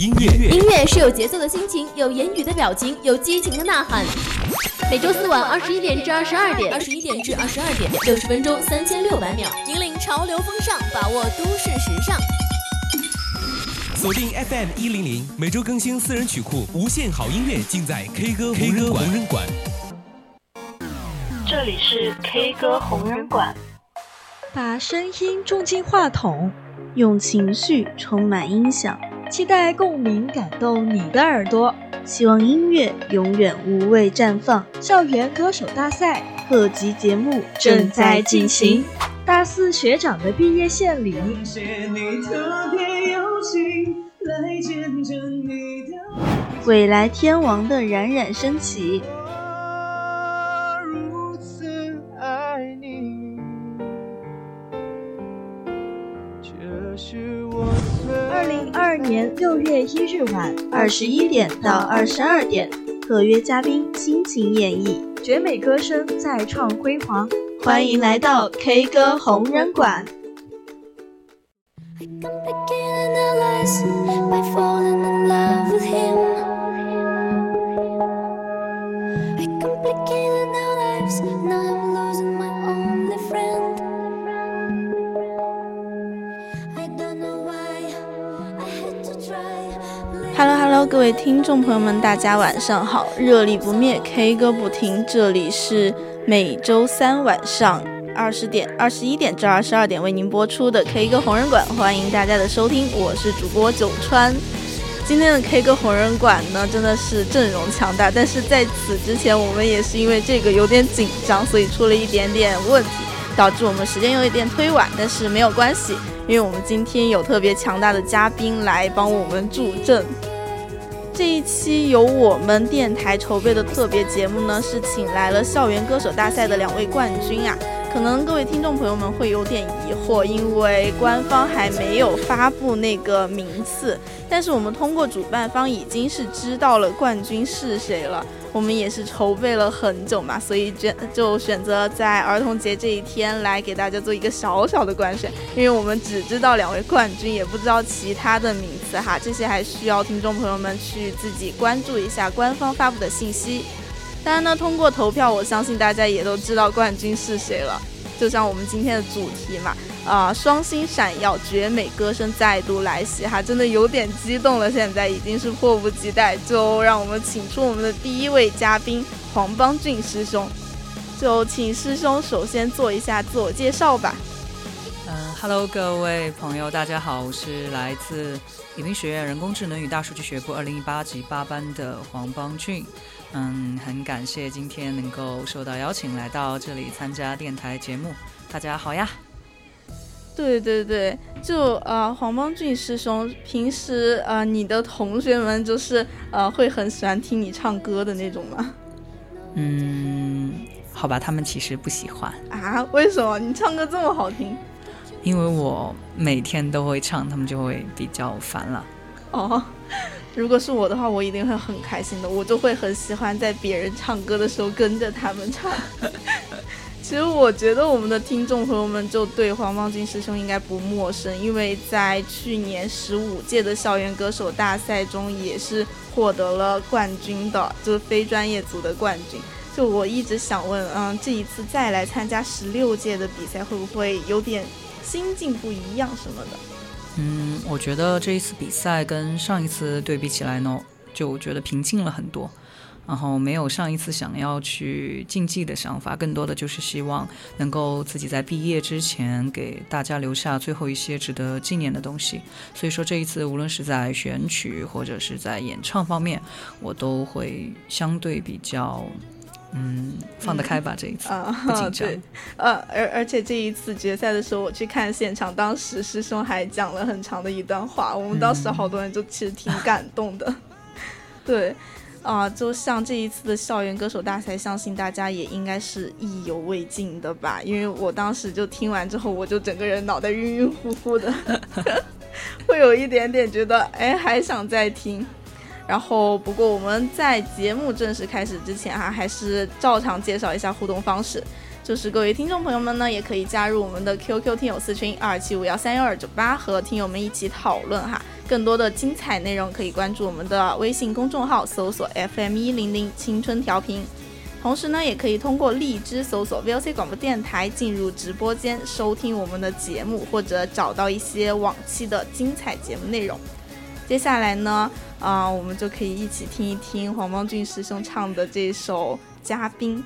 音乐，音乐是有节奏的心情，有言语的表情，有激情的呐喊。每周四晚二十一点至二十二点，二十一点至二十二点，六十分钟三千六百秒，引领潮流风尚，把握都市时尚。锁定 FM 一零零，每周更新私人曲库，无限好音乐尽在 K 歌 K 歌红人馆。这里是 K 歌红人馆，把声音种进话筒，用情绪充满音响，期待共鸣感动你的耳朵。希望音乐永远无畏绽放。校园歌手大赛特辑节目正在进行，大四学长的毕业献礼。未来天王的冉冉升起。二零二二年六月一日晚二十一点到二十二点，特约嘉宾倾情演绎，绝美歌声再创辉煌。欢迎来到 K 歌红人馆。Hello Hello，各位听众朋友们，大家晚上好！热力不灭，K 歌不停，这里是每周三晚上二十点、二十一点至二十二点为您播出的 K 歌红人馆，欢迎大家的收听，我是主播九川。今天的 K 歌红人馆呢，真的是阵容强大，但是在此之前，我们也是因为这个有点紧张，所以出了一点点问题，导致我们时间有一点推晚，但是没有关系，因为我们今天有特别强大的嘉宾来帮我们助阵。这一期由我们电台筹备的特别节目呢，是请来了校园歌手大赛的两位冠军啊。可能各位听众朋友们会有点疑惑，因为官方还没有发布那个名次，但是我们通过主办方已经是知道了冠军是谁了。我们也是筹备了很久嘛，所以就就选择在儿童节这一天来给大家做一个小小的官宣，因为我们只知道两位冠军，也不知道其他的名次哈，这些还需要听众朋友们去自己关注一下官方发布的信息。当然呢，通过投票，我相信大家也都知道冠军是谁了。就像我们今天的主题嘛，啊，双星闪耀，绝美歌声再度来袭哈，真的有点激动了。现在已经是迫不及待，就让我们请出我们的第一位嘉宾黄邦俊师兄。就请师兄首先做一下自我介绍吧。嗯哈喽，各位朋友，大家好，我是来自宜宾学院人工智能与大数据学部二零一八级八班的黄邦俊。嗯，很感谢今天能够受到邀请来到这里参加电台节目。大家好呀！对对对，就呃黄邦俊师兄，平时呃你的同学们就是呃会很喜欢听你唱歌的那种吗？嗯，好吧，他们其实不喜欢啊？为什么？你唱歌这么好听？因为我每天都会唱，他们就会比较烦了。哦。如果是我的话，我一定会很开心的。我就会很喜欢在别人唱歌的时候跟着他们唱。其实我觉得我们的听众朋友们就对黄邦俊师兄应该不陌生，因为在去年十五届的校园歌手大赛中也是获得了冠军的，就是非专业组的冠军。就我一直想问，嗯，这一次再来参加十六届的比赛，会不会有点心境不一样什么的？嗯，我觉得这一次比赛跟上一次对比起来呢，就觉得平静了很多，然后没有上一次想要去竞技的想法，更多的就是希望能够自己在毕业之前给大家留下最后一些值得纪念的东西。所以说这一次无论是在选曲或者是在演唱方面，我都会相对比较。嗯，放得开吧，这一次不 紧张。呃，而而且这一次决赛的时候，我去看现场，当时师兄还讲了很长的一段话，我们当时好多人就其实挺感动的。对，啊，就像这一次的校园歌手大赛，相信大家也应该是意犹未尽的吧？因为我当时就听完之后，我就整个人脑袋晕晕乎乎的，会有一点点觉得，哎，还想再听。然后，不过我们在节目正式开始之前哈，还是照常介绍一下互动方式。就是各位听众朋友们呢，也可以加入我们的 QQ 听友四群二七五幺三幺二九八，和听友们一起讨论哈。更多的精彩内容可以关注我们的微信公众号，搜索 FM 一零零青春调频。同时呢，也可以通过荔枝搜索 VOC 广播电台进入直播间收听我们的节目，或者找到一些往期的精彩节目内容。接下来呢，啊，我们就可以一起听一听黄邦俊师兄唱的这首《嘉宾》。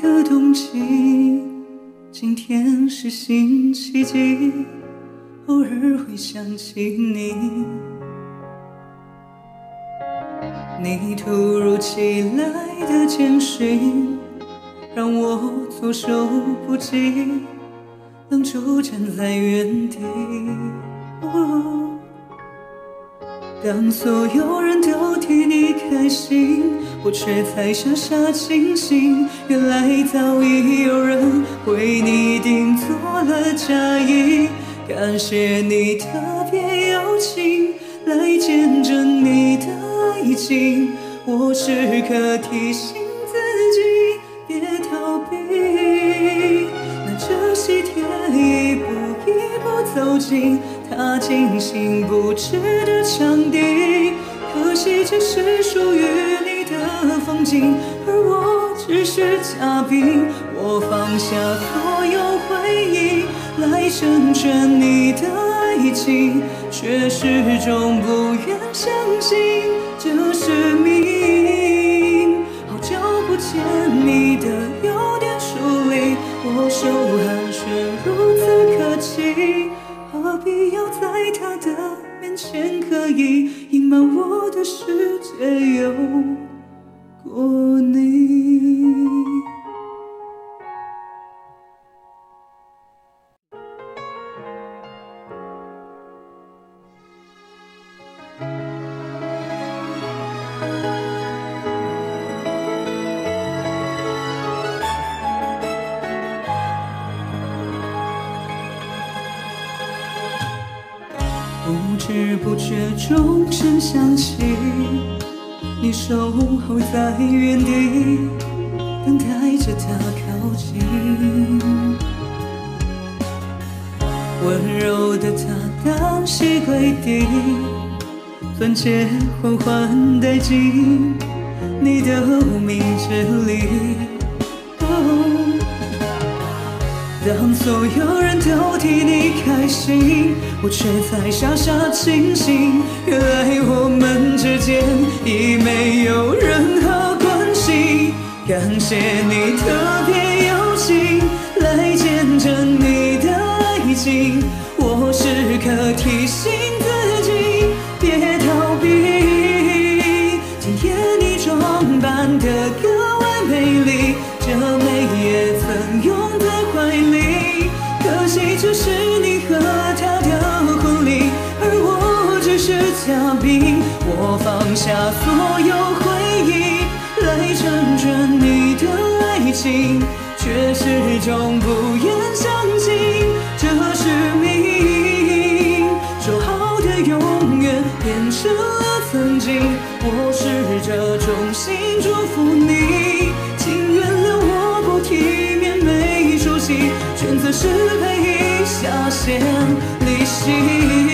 个冬季？今天是星期几？偶尔会想起你。你突如其来的简讯，让我措手不及，愣住站在原地。当所有人都替你开心，我却才傻傻清醒，原来早已有人为你订做了嫁衣。感谢你特别邀请来见证你的爱情，我时刻提醒自己别逃避。拿着喜帖一步一步走进。他精心布置的场地，可惜这是属于的风景，而我只是嘉宾。我放下所有回忆，来成全你的爱情，却始终不愿相信这是命。好久不见，你的有点疏离，我手寒暄如此客气。何必要在他的面前刻意隐瞒我的世界有过你？不知不觉钟声响起，你守候在原地，等待着他靠近。温柔的他单膝跪地，钻戒缓缓戴进你的无名指里。当所有人都替你开心，我却在傻傻清醒，原来我们之间已没有任何关系。感谢你特别邀请来见证你的爱情，我时刻提醒放下所有回忆，来成全你的爱情，却始终不愿相信这是命。说好的永远变成了曾经，我试着衷心祝福你，请原谅我不体面没出息，选择失陪一下先离席。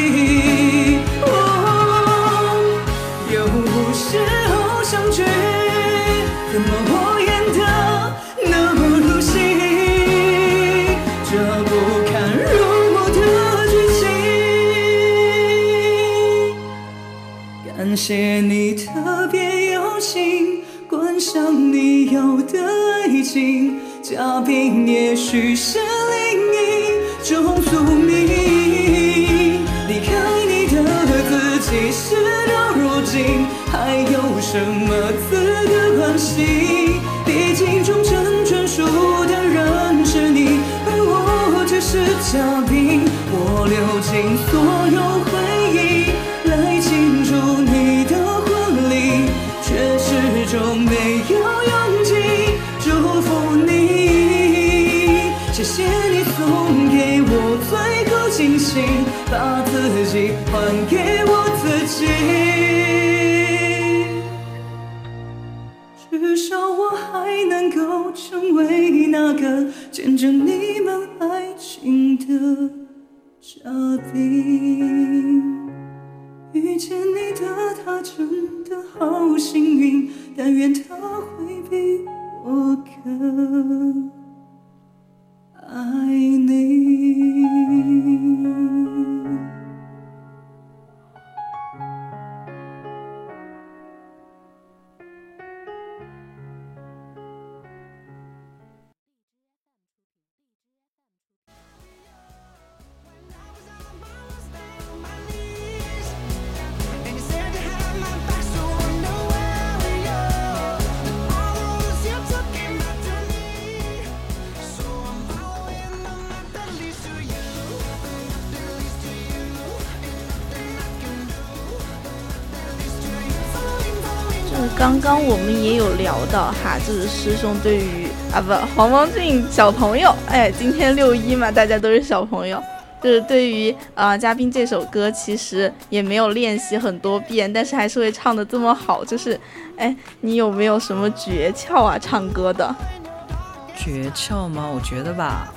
谢你特别邀请，观赏你有的爱情，嘉宾也许是另一种宿命。离开你的自己，事到如今还有什么资格关心？毕竟终成眷属的人是你，而我只是嘉宾。还给我。到哈，就是师兄对于啊不黄方俊小朋友，哎，今天六一嘛，大家都是小朋友，就是对于啊、嘉宾这首歌其实也没有练习很多遍，但是还是会唱的这么好，就是哎，你有没有什么诀窍啊？唱歌的？诀窍吗？我觉得吧，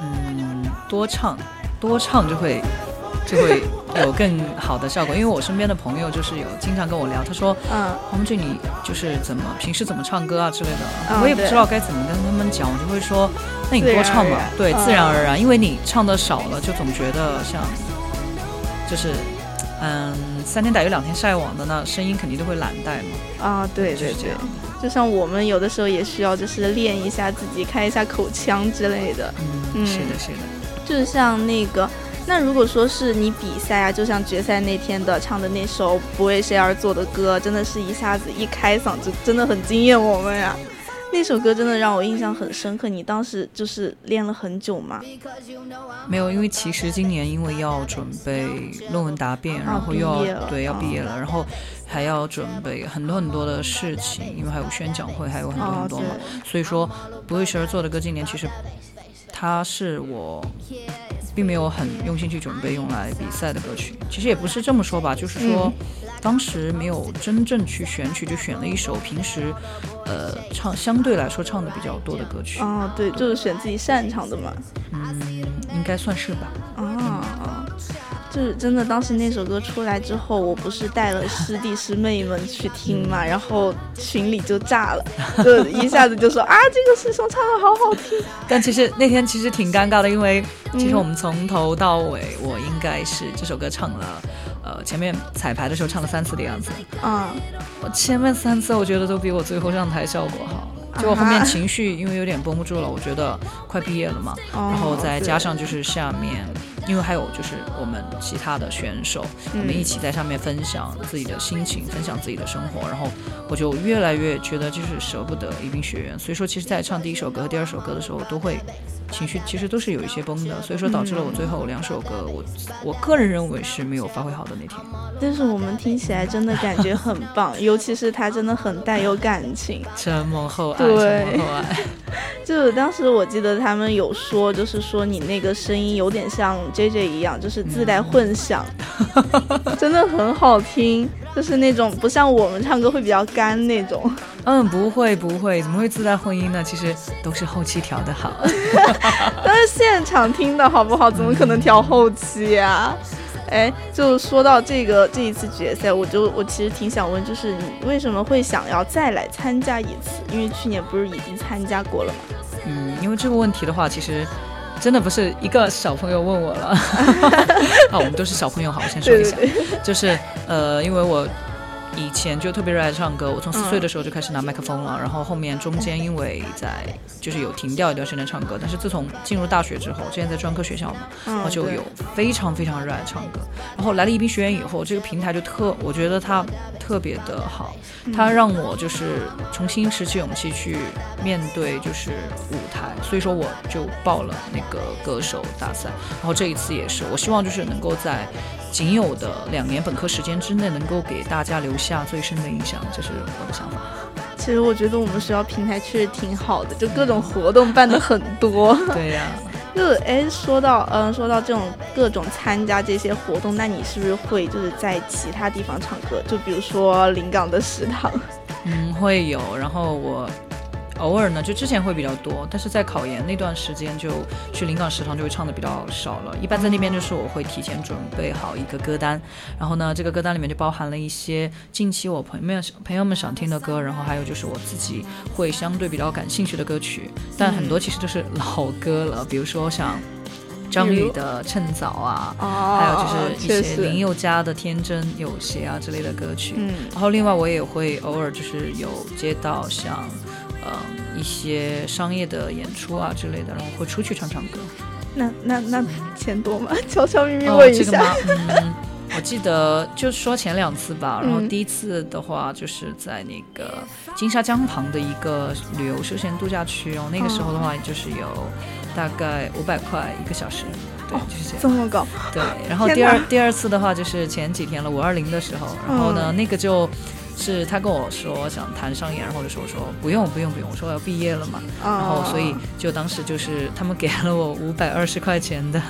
嗯，多唱，多唱就会就会有更好的效果。因为我身边的朋友就是有经常跟我聊，他说，嗯，黄俊你就是怎么平时怎么唱歌啊之类的，嗯我也不知道该怎么跟他们讲，我就会说，那你多唱嘛自然而然，对，嗯自然而然，因为你唱的少了，就总觉得像就是。嗯，三天打鱼两天晒网的那声音肯定都会懒怠嘛。啊，对对对就像我们有的时候也需要就是练一下自己，开一下口腔之类的。嗯，嗯是的，是的。就是像那个，那如果说是你比赛啊，就像决赛那天的唱的那首《不为谁而作的歌》，真的是一下子一开嗓就真的很惊艳我们呀。那首歌真的让我印象很深刻。你当时就是练了很久吗？没有，因为其实今年因为要准备论文答辩，然后又要对要哦毕业了，然后还要准备很多很多的事情，因为还有宣讲会，还有很多哦很多嘛。对所以说，不为谁而作的歌，今年其实它是我并没有很用心去准备用来比赛的歌曲。其实也不是这么说吧，就是说。嗯当时没有真正去选曲，就选了一首平时，呃，唱相对来说唱的比较多的歌曲。哦，对，就是选自己擅长的嘛。嗯，应该算是吧。啊啊，就是真的，当时那首歌出来之后，我不是带了师弟师妹们去听嘛，然后群里就炸了，就一下子就说啊，这个师兄唱的好好听。但其实那天其实挺尴尬的，因为其实嗯我们从头到尾，我应该是这首歌唱了，呃，前面彩排的时候唱了三次的样子。啊，我前面三次我觉得都比我最后上台效果好。结果后面情绪因为有点绷不住了，我觉得快毕业了嘛，哦然后再加上就是下面，因为还有就是我们其他的选手，我们一起在上面分享自己的心情，分享自己的生活，然后我就越来越觉得就是舍不得宜宾学院，所以说其实在唱第一首歌和第二首歌的时候都会情绪其实都是有一些崩的，所以说导致了我最后两首歌我我个人认为是没有发挥好的那天。但是我们听起来真的感觉很棒，尤其是他真的很带有感情。承蒙厚爱，对承蒙厚爱。就是当时我记得他们有说，就是说你那个声音有点像 J J 一样，就是自带混响，真的很好听，就是那种不像我们唱歌会比较干那种。嗯，不会不会，怎么会自带混音呢？其实都是后期调的好。但是现场听的好不好？怎么可能调后期呀、哎，就说到这个这一次决赛，我就我其实挺想问，就是你为什么会想要再来参加一次？因为去年不是已经参加过了吗？嗯，因为这个问题的话，其实真的不是一个小朋友问我了。啊，我们都是小朋友，好，我先说一下，对对对，就是呃，因为我以前就特别热爱唱歌，我从四嗯。岁的时候就开始拿麦克风了，然后后面中间因为在就是有停掉一段时间唱歌，但是自从进入大学之后，之前在专科学校嘛，嗯然后就有非常非常热爱唱歌，然后来了宜宾学院以后，这个平台就特，我觉得它特别的好，它让我就是重新拾起勇气去面对就是舞台，所以说我就报了那个歌手大赛，然后这一次也是，我希望就是能够在仅有的两年本科时间之内，能够给大家留下最深的印象，这是我的想法。其实我觉得我们学校平台确实挺好的，就各种活动办的很多。对呀、就哎，说到嗯，说到这种各种参加这些活动，那你是不是会就是在其他地方唱歌？就比如说临港的食堂。嗯，会有。然后我偶尔呢，就之前会比较多，但是在考研那段时间就去临港食堂就会唱的比较少了。一般在那边就是我会提前准备好一个歌单，然后呢，这个歌单里面就包含了一些近期我朋友们朋友们想听的歌，然后还有就是我自己会相对比较感兴趣的歌曲，但很多其实都是老歌了，比如说像。张宇的《趁早》啊，哦还有就是一些林宥嘉的《天真有邪》啊之类的歌曲。嗯然后另外我也会偶尔就是有接到像，呃一些商业的演出啊之类的，然后会出去唱唱歌。那那那钱多吗？悄悄咪咪哦，问一下。这个？嗯，我记得就说前两次吧，然后嗯第一次的话就是在那个金沙江旁的一个旅游休闲度假区，然后那个时候的话就是有大概五百块一个小时。对，就是这样。这么高，对，然后第二第二次的话就是前几天了，五二零的时候，然后呢，嗯那个就是他跟我说想谈商演，然后我就说我说不用不用不用，我说我要毕业了嘛，然后所以就当时就是他们给了我五百二十块钱的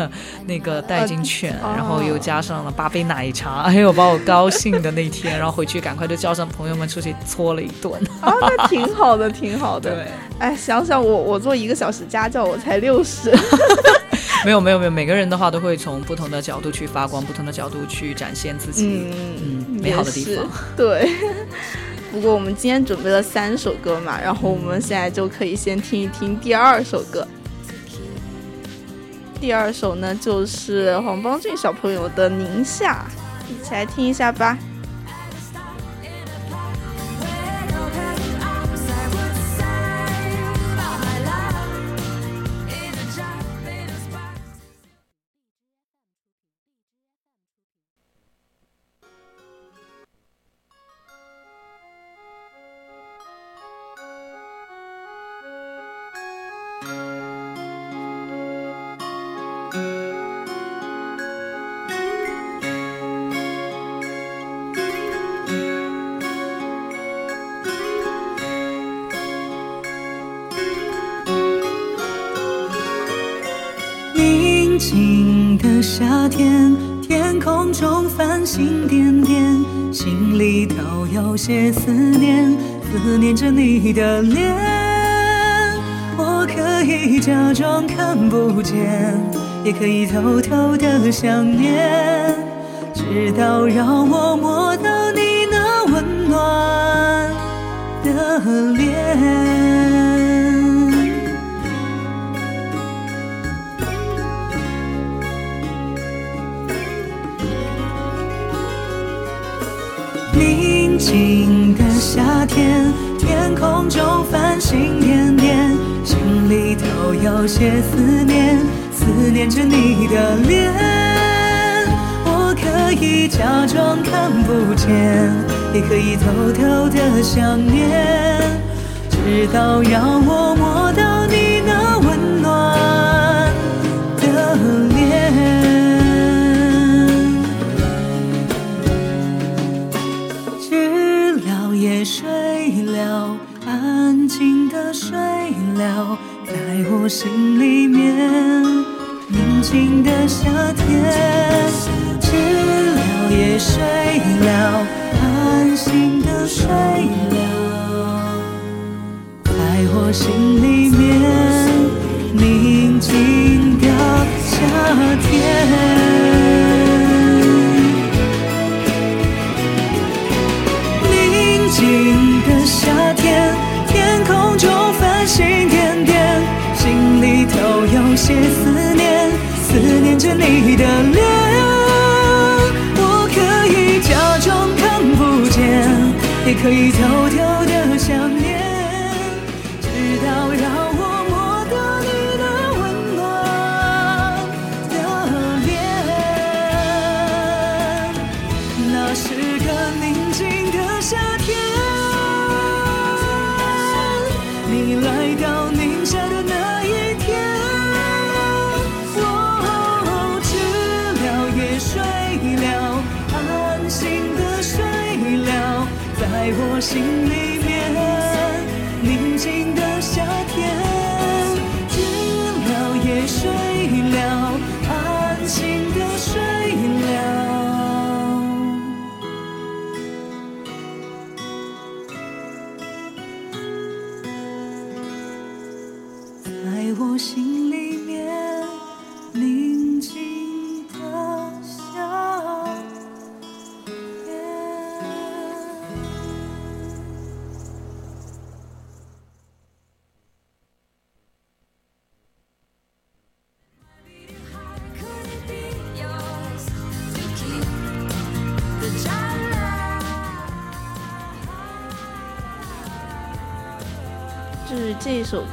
那个代金券，哦然后又加上了八杯奶茶，哎呦把我高兴的那天，然后回去赶快就叫上朋友们出去搓了一顿。啊，那挺好的，挺好的。对，哎，想想我我做一个小时家教，我才六十。没有没有没有，每个人的话都会从不同的角度去发光，不同的角度去展现自己嗯美好的地方。对。不过我们今天准备了三首歌嘛，然后我们现在就可以先听一听第二首歌。第二首呢就是黄邦俊小朋友的《宁夏》，一起来听一下吧。宁静的夏天，天空中繁星点点，心里头有些思念，思念着你的脸。我可以假装看不见，也可以偷偷的想念，直到让我摸到你那温暖的脸。宁静的夏天，天空中繁星点，我有些思念，思念着你的脸。我可以假装看不见，也可以偷偷的想念，直到让我摸心里面。宁静的夏天，知了也睡了，安心的睡了，在我心里你的脸。我可以假装看不见，也可以偷在我心里面，宁静的夏天，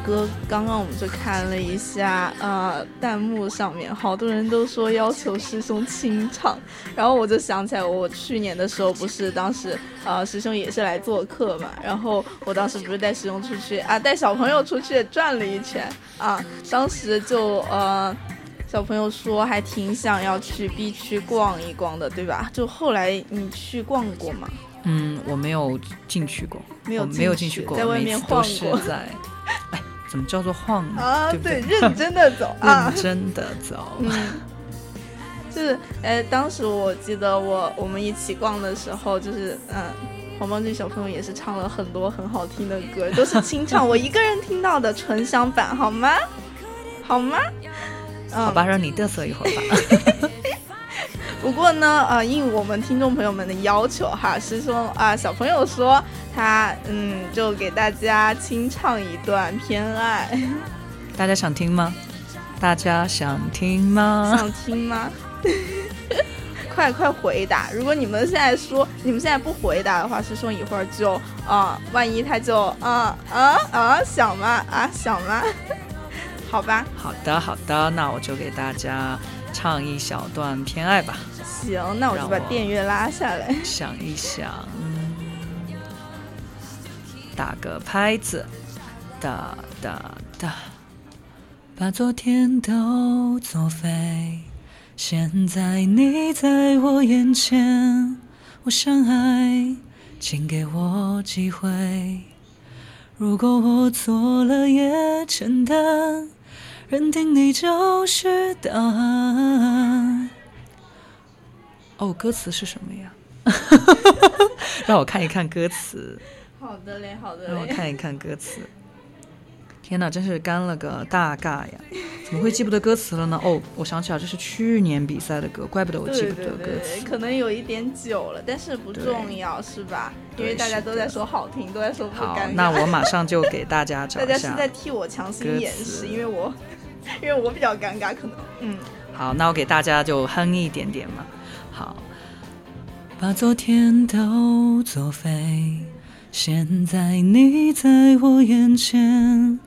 这一首歌，刚刚我们就看了一下，呃，弹幕上面好多人都说要求师兄清唱，然后我就想起来，我去年的时候不是当时呃师兄也是来做客嘛，然后我当时不是带师兄出去啊，带小朋友出去转了一圈啊，当时就呃。小朋友说还挺想要去 B 区逛一逛的，对吧？就后来你去逛过吗？嗯，我没有进去过，没有没有进去过，在外面晃过在，哎，怎么叫做晃呢？啊，对？认真的走 啊认，真的走。嗯，就是，哎，当时我记得我我们一起逛的时候，就是，嗯，黄邦俊小朋友也是唱了很多很好听的歌，都是清唱，我一个人听到的纯享版，好吗？好吗？嗯，好吧，让你嘚瑟一会儿吧。不过呢，呃，应我们听众朋友们的要求哈，师兄啊、小朋友说他嗯，就给大家清唱一段《偏爱》，大家想听吗？大家想听吗？想听吗？快快回答！如果你们现在说你们现在不回答的话，师兄一会儿就啊、万一他就啊啊啊想吗？啊想吗？好吧，好的，好的，那我就给大家唱一小段《偏爱》吧。行，那我就把电乐拉下来。想一想，嗯，打个拍子，哒哒哒，把昨天都作废。现在你在我眼前，我想爱，请给我机会。如果我错了也承担，认定你就是答案。哦，歌词是什么呀？让我看一看歌词，好的嘞，好的嘞。让我看一看歌词。天哪，真是干了个大尬呀！怎么会记不得歌词了呢？哦，我想起来，这是去年比赛的歌，怪不得我记不得歌对对，词。可能有一点久了，但是不重要，是吧？因为大家都在说好听，都在说不好尴尬。，那我马上就给大家找大一下。家是在替我强行歌掩词饰，因为我因为我比较尴尬，可能嗯。好，那我给大家就哼一点点嘛。好，把昨天都作废，现在你在我眼前，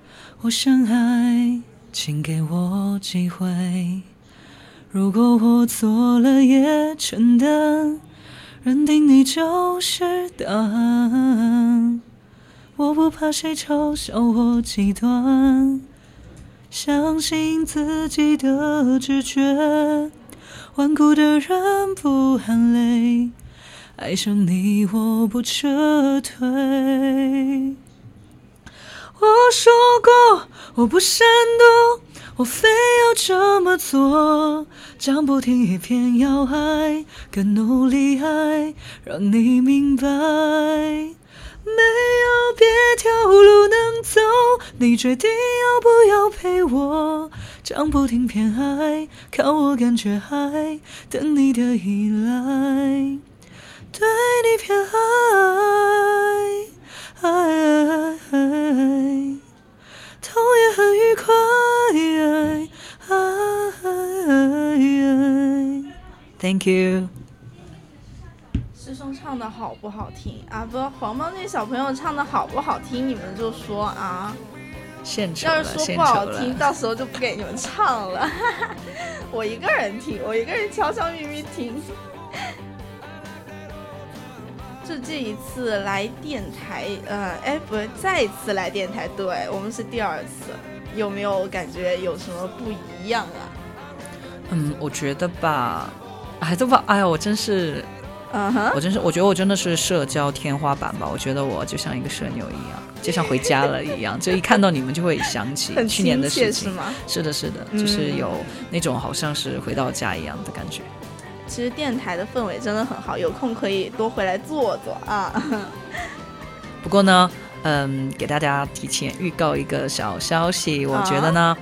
我想爱，请给我机会。如果我错了也承担，认定你就是答案。我不怕谁嘲笑我极端。相信自己的直觉，顽固的人不喊累，爱上你我不撤退。我说过我不闪躲，我非要这么做，讲不听也偏要爱，更努力爱，让你明白。没有别条路能走，你决定要不要陪我？讲不听偏爱，靠我感觉爱，等你的依赖，对你偏爱，痛也很愉快，Thank you。师兄唱唱的好不好听啊？不，黄毛那小朋友唱的好不好听，你们就说啊。献丑了，要是说不好听，到时候就不给你们唱了。我一个人听，我一个人悄悄咪咪听。就这一次来电台，呃，哎，不是，再一次来电台，对我们是第二次，有没有感觉有什么不一样啊？嗯，我觉得吧，哎，这吧，哎呀，我真是。嗯哼，我真是，我觉得我真的是社交天花板吧。我觉得我就像一个社牛一样，就像回家了一样，就一看到你们就会想起去年的事情。是的，是的，就是有那种好像是回到家一样的感觉。其实电台的氛围真的很好，有空可以多回来坐坐啊。不过呢，嗯，给大家提前预告一个小消息，我觉得呢，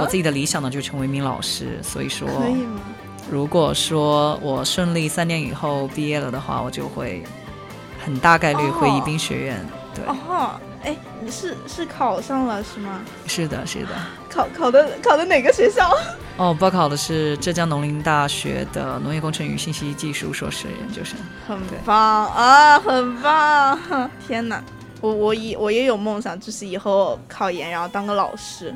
我自己的理想呢就成为一名老师，所以说。可以吗？如果说我顺利三年以后毕业了的话，我就会很大概率回宜宾学院。对，哦，哎，你是是考上了是吗？是的，是的。考考的考的哪个学校？哦，报考的是浙江农林大学的农业工程与信息技术硕士研究生。很棒啊，很棒！天哪，我我也我也有梦想，就是以后考研然后当个老师。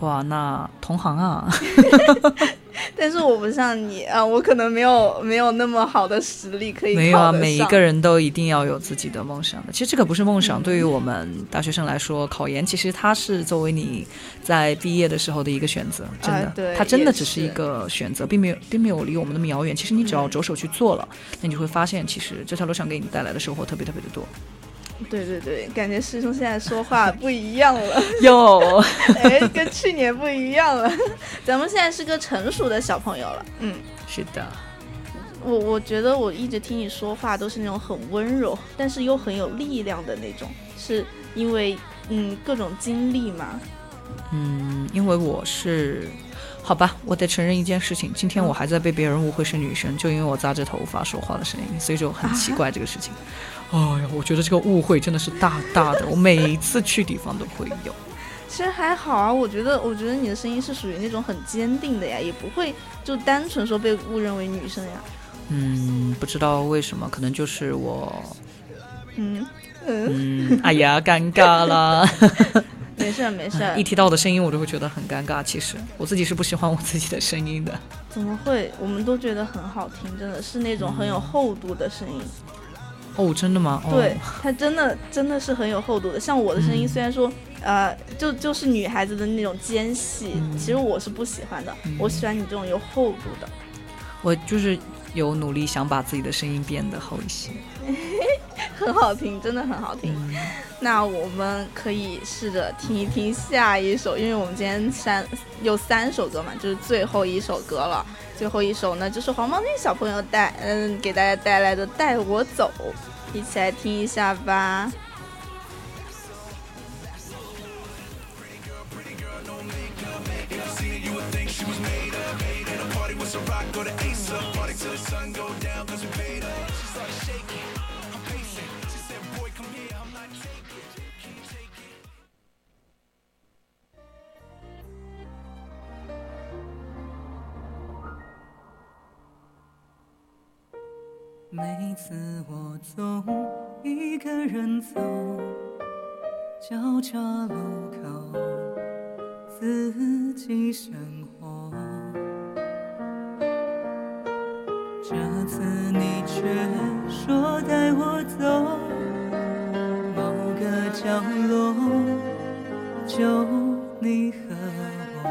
哇，那同行啊！但是我不像你啊，我可能没有没有那么好的实力可以。没有啊，每一个人都一定要有自己的梦想的。其实这个不是梦想，对于我们大学生来说，考研其实它是作为你在毕业的时候的一个选择，真的，它真的只是一个选择，并没有并没有离我们那么遥远。其实你只要着手去做了，那你就会发现，其实这条路上给你带来的收获特别特别的多。对对对，感觉师兄现在说话不一样了，有，哎，跟去年不一样了。咱们现在是个成熟的小朋友了，嗯，是的。我我觉得我一直听你说话都是那种很温柔，但是又很有力量的那种，是因为嗯各种经历嘛？嗯，因为我是。好吧，我得承认一件事情，今天我还在被别人误会是女生，就因为我扎着头发说话的声音，所以就很奇怪这个事情。哎呀，我觉得这个误会真的是大大的，我每一次去地方都会有。其实还好啊，我觉得，我觉得你的声音是属于那种很坚定的呀，也不会就单纯说被误认为女生呀。嗯，不知道为什么，可能就是我。嗯嗯。哎呀，尴尬了。没事没事，一提到我的声音，我就会觉得很尴尬。其实我自己是不喜欢我自己的声音的。怎么会？我们都觉得很好听，真的是那种很有厚度的声音。哦，真的吗？对，它真的真的是很有厚度的。像我的声音，虽然说呃，就就是女孩子的那种尖细，其实我是不喜欢的。我喜欢你这种有厚度的。我就是有努力想把自己的声音变得厚一些。很好听，真的很好听。那我们可以试着听一听下一首，因为我们今天三有三首歌嘛，就是最后一首歌了。最后一首呢，就是黄毛那小朋友带嗯给大家带来的《带我走》，一起来听一下吧。每次我总一个人走，交叉路口，自己生活。这次你却说带我走，某个角落，就你和我，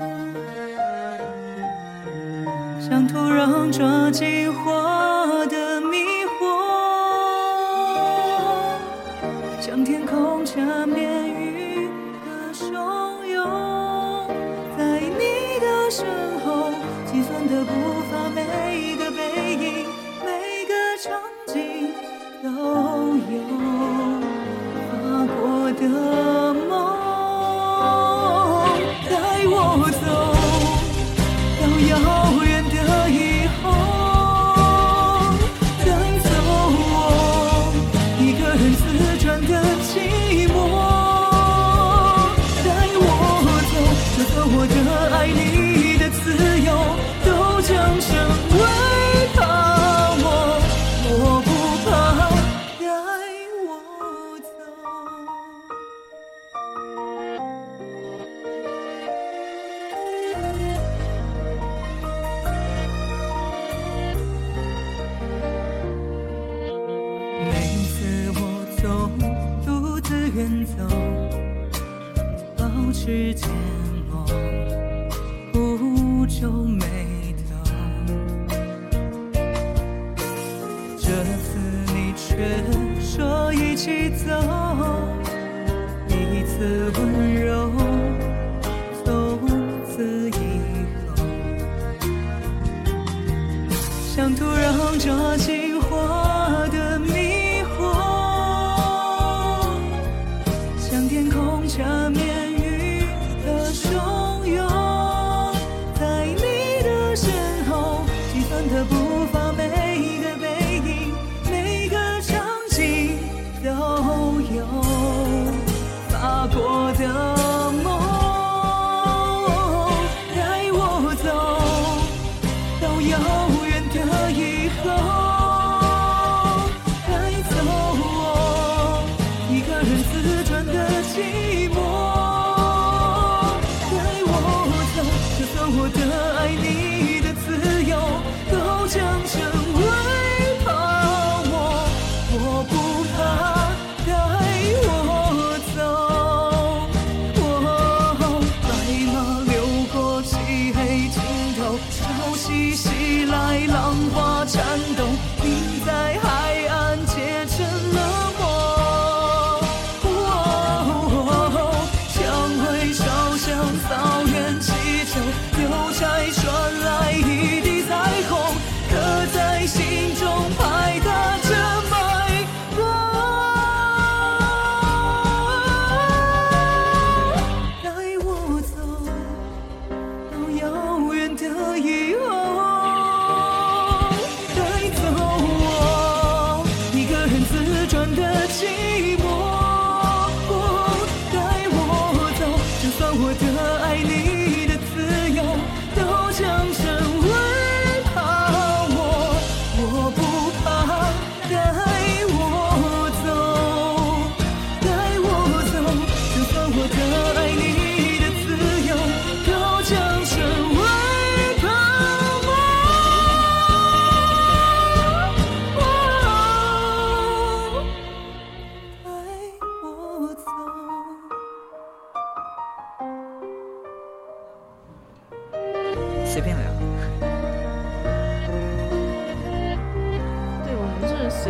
像突然抓紧我的。的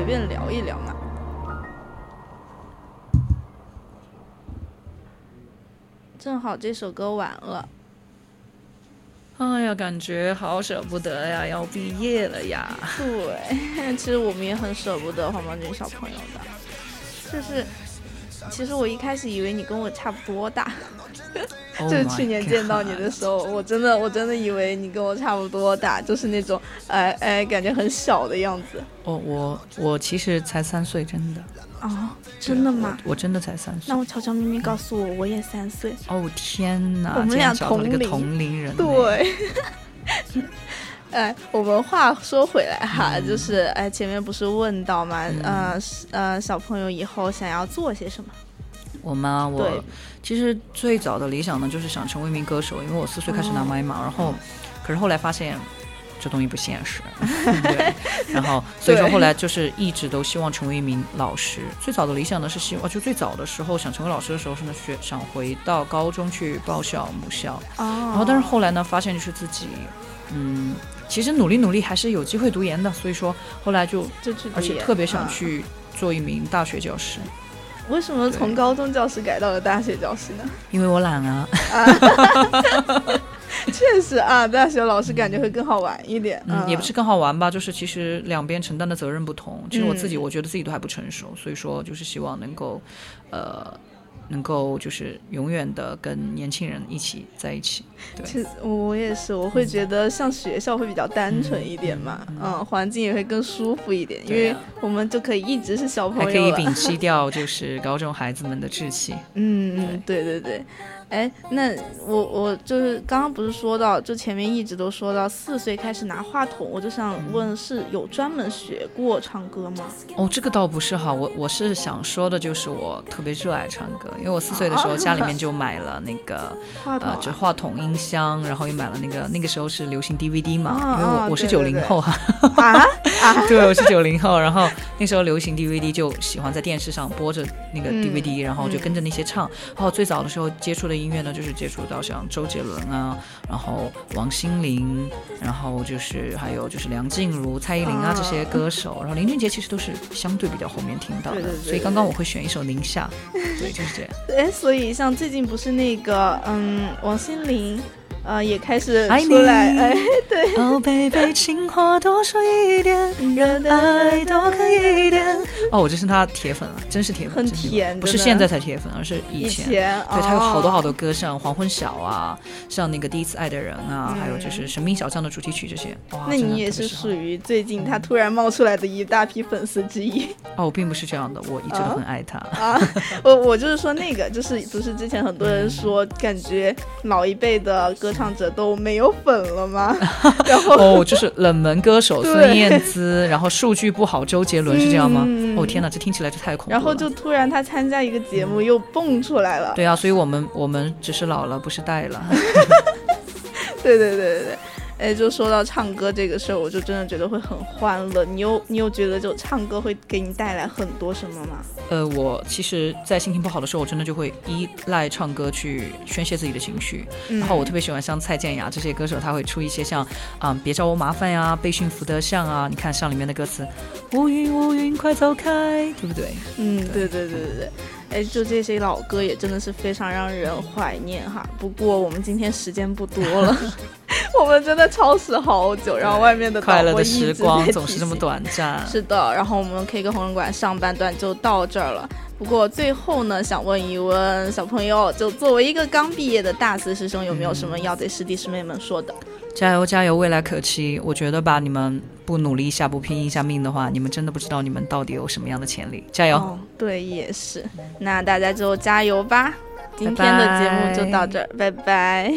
便聊一聊嘛。正好这首歌完了，哎呀，感觉好舍不得呀，要毕业了呀。对，其实我们也很舍不得黄毛君小朋友的，就是，其实我一开始以为你跟我差不多大，Oh 就是去年见到你的时候，我真的我真的以为你跟我差不多大，就是那种哎哎感觉很小的样子。哦，我我其实才三岁，真的。哦，真的吗？我真的才三岁那。我悄悄咪咪告诉我，我也三岁。哦天哪！我们俩同龄同龄人。。对。哎，我们话说回来哈，嗯就是哎，前面不是问到嘛，呃是呃，小朋友以后想要做些什么？我吗？对我其实最早的理想呢，就是想成为一名歌手，因为我四岁开始拿麦嘛，然后可是后来发现。这东西不现实，对，然后所以说后来就是一直都希望成为一名老师。最早的理想呢是希望，就最早的时候想成为老师的时候是呢学想回到高中去报效母校，哦，然后但是后来呢发现就是自己，嗯，其实努力努力还是有机会读研的，所以说后来就就而且特别想啊去做一名大学教师，为什么从高中教师改到了大学教师呢？因为我懒啊。确实啊，大学老师感觉会更好玩一点。嗯，也不是更好玩吧，就是其实两边承担的责任不同。其实我自己，我觉得自己都还不成熟，所以说就是希望能够，呃，能够就是永远的跟年轻人一起在一起。对，其实我也是，我会觉得像学校会比较单纯一点嘛，嗯，环境也会更舒服一点，因为我们就可以一直是小朋友还可以。摒弃掉 就是高中孩子们的稚气。嗯嗯，对对对。哎，那我我就是刚刚不是说到，就前面一直都说到四岁开始拿话筒，我就想问，是有专门学过唱歌吗？哦，这个倒不是哈，我我是想说的就是我特别热爱唱歌，因为我四岁的时候家里面就买了那个呃，就话筒音箱，然后又买了那个那个时候是流行 DVD 嘛，因为我我是九零后。哈，啊？啊，对，我是九零后，然后那时候流行 DVD 就喜欢在电视上播着那个 DVD，然后就跟着那些唱，然后最早的时候接触的。音乐呢，就是接触到像周杰伦啊，然后王心凌，然后就是还有就是梁静茹、蔡依林啊这些歌手，然后林俊杰其实都是相对比较后面听到的，所以刚刚我会选一首《宁夏》，对，就是这样。哎，所以像最近不是那个嗯，王心凌。啊，也开始出来，哎，对。哦，贝贝，情话多说一点，爱都可以一点。哦，我这是他铁粉了，真是铁粉，很甜，不是现在才铁粉，而是以前。对他有好多好多歌，像《黄昏晓》啊，像那个《第一次爱的人》啊，还有就是《神兵小将》的主题曲这些。哇，那你也是属于最近他突然冒出来的一大批粉丝之一。哦，我并不是这样的，我一直都很爱他。啊，我我就是说那个，就是不是之前很多人说，感觉老一辈的歌。唱者都没有粉了吗？然后哦，就是冷门歌手孙燕姿，然后数据不好周杰伦是这样吗？哦天哪，这听起来就太恐怖了。然后就突然他参加一个节目又蹦出来了。对啊，所以我们我们只是老了，不是带了。对对对对对。哎，就说到唱歌这个事儿，我就真的觉得会很欢乐。你有你有觉得就唱歌会给你带来很多什么吗？呃，我其实，在心情不好的时候，我真的就会依赖唱歌去宣泄自己的情绪。然后我特别喜欢像蔡健雅这些歌手，他会出一些像啊，别找我麻烦呀，被驯服的象啊。你看像里面的歌词，乌云乌云快走开，对不对？嗯，对对对对对。哎，就这些老歌也真的是非常让人怀念哈。不过我们今天时间不多了。我们真的超时好久，然后外面的快乐的时光总是这么短暂。是的，然后我们 K 歌红人馆上半段就到这儿了。不过最后呢，想问一问小朋友，就作为一个刚毕业的大四师兄，有没有什么要对师弟师妹们说的？加油加油，未来可期！我觉得吧，你们不努力一下，不拼一下命的话，你们真的不知道你们到底有什么样的潜力。加油！对，也是。那大家就加油吧！今天的节目就到这儿，拜拜。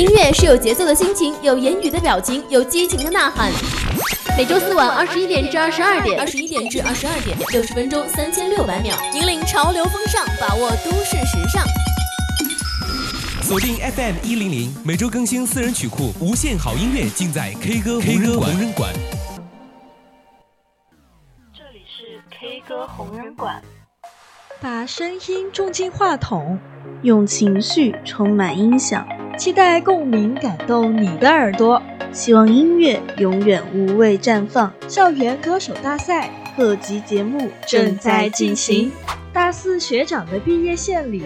音乐是有节奏的心情，有言语的表情，有激情的呐喊。每周四晚二十一点至二十二点，二十一点至二十二点，六十分钟三千六百秒，引领潮流风尚，把握都市时尚。锁定 FM 一零零，每周更新私人曲库，无限好音乐尽在 K 歌 K 歌红人馆。这里是 K 歌红人馆，把声音种进话筒，用情绪充满音响。期待共鸣感动你的耳朵，希望音乐永远无畏绽放。校园歌手大赛特辑节目正在进行，大四学长的毕业献礼。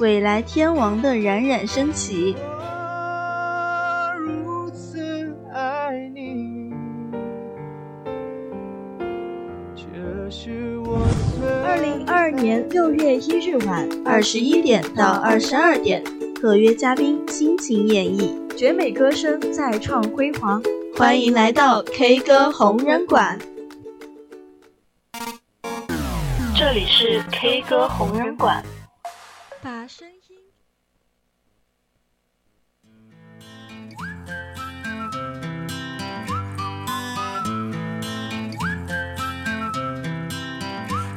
未来天王的冉冉升起。二年六月一日晚二十一点到二十二点，特约嘉宾倾情演绎，绝美歌声再创辉煌，欢迎来到 K 歌红人馆。这里是 K 歌红人馆。把声。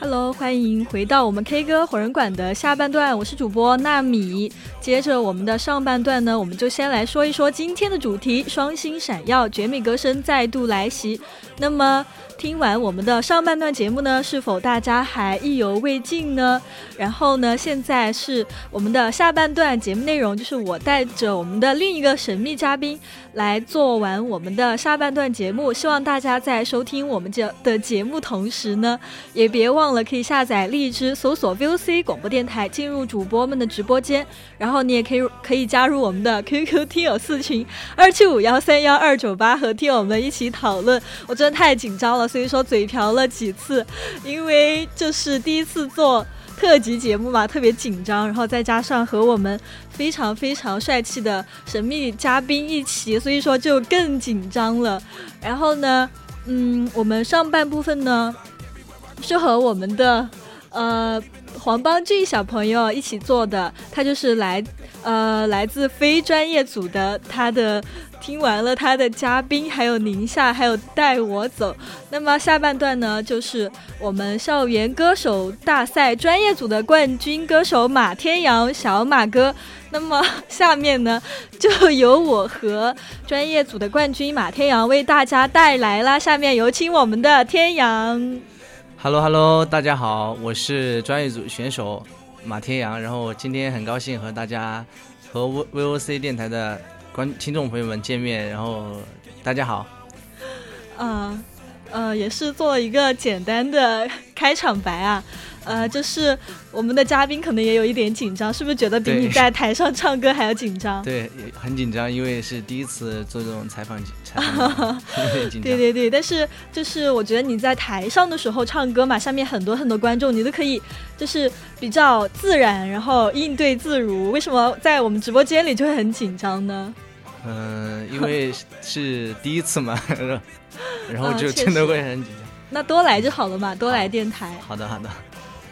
Hello，欢迎回到我们 K 歌火人馆的下半段，我是主播纳米。接着我们的上半段呢，我们就先来说一说今天的主题：双星闪耀，绝美歌声再度来袭。那么。听完我们的上半段节目呢，是否大家还意犹未尽呢？然后呢，现在是我们的下半段节目内容，就是我带着我们的另一个神秘嘉宾来做完我们的下半段节目。希望大家在收听我们这的节目同时呢，也别忘了可以下载荔枝，搜索 VOC 广播电台，进入主播们的直播间。然后你也可以可以加入我们的 QQ 听友四群二七五幺三幺二九八，和听友们一起讨论。我真的太紧张了。所以说嘴瓢了几次，因为就是第一次做特辑节目嘛，特别紧张，然后再加上和我们非常非常帅气的神秘嘉宾一起，所以说就更紧张了。然后呢，嗯，我们上半部分呢是和我们的呃黄邦俊小朋友一起做的，他就是来呃来自非专业组的，他的。听完了他的嘉宾，还有宁夏，还有带我走。那么下半段呢，就是我们校园歌手大赛专业组的冠军歌手马天阳，小马哥。那么下面呢，就由我和专业组的冠军马天阳为大家带来了。下面有请我们的天阳。Hello Hello，大家好，我是专业组选手马天阳。然后今天很高兴和大家和 V VOC 电台的。观听众朋友们见面，然后大家好。嗯，也是做了一个简单的开场白啊。呃，就是我们的嘉宾可能也有一点紧张，是不是觉得比你在台上唱歌还要紧张？对，很紧张，因为是第一次做这种采访，采访 对对对，但是就是我觉得你在台上的时候唱歌嘛，下面很多很多观众，你都可以就是比较自然，然后应对自如。为什么在我们直播间里就会很紧张呢？嗯，因为是第一次嘛，然后就真的会很紧张。那多来就好了嘛，多来电台。好的，好的。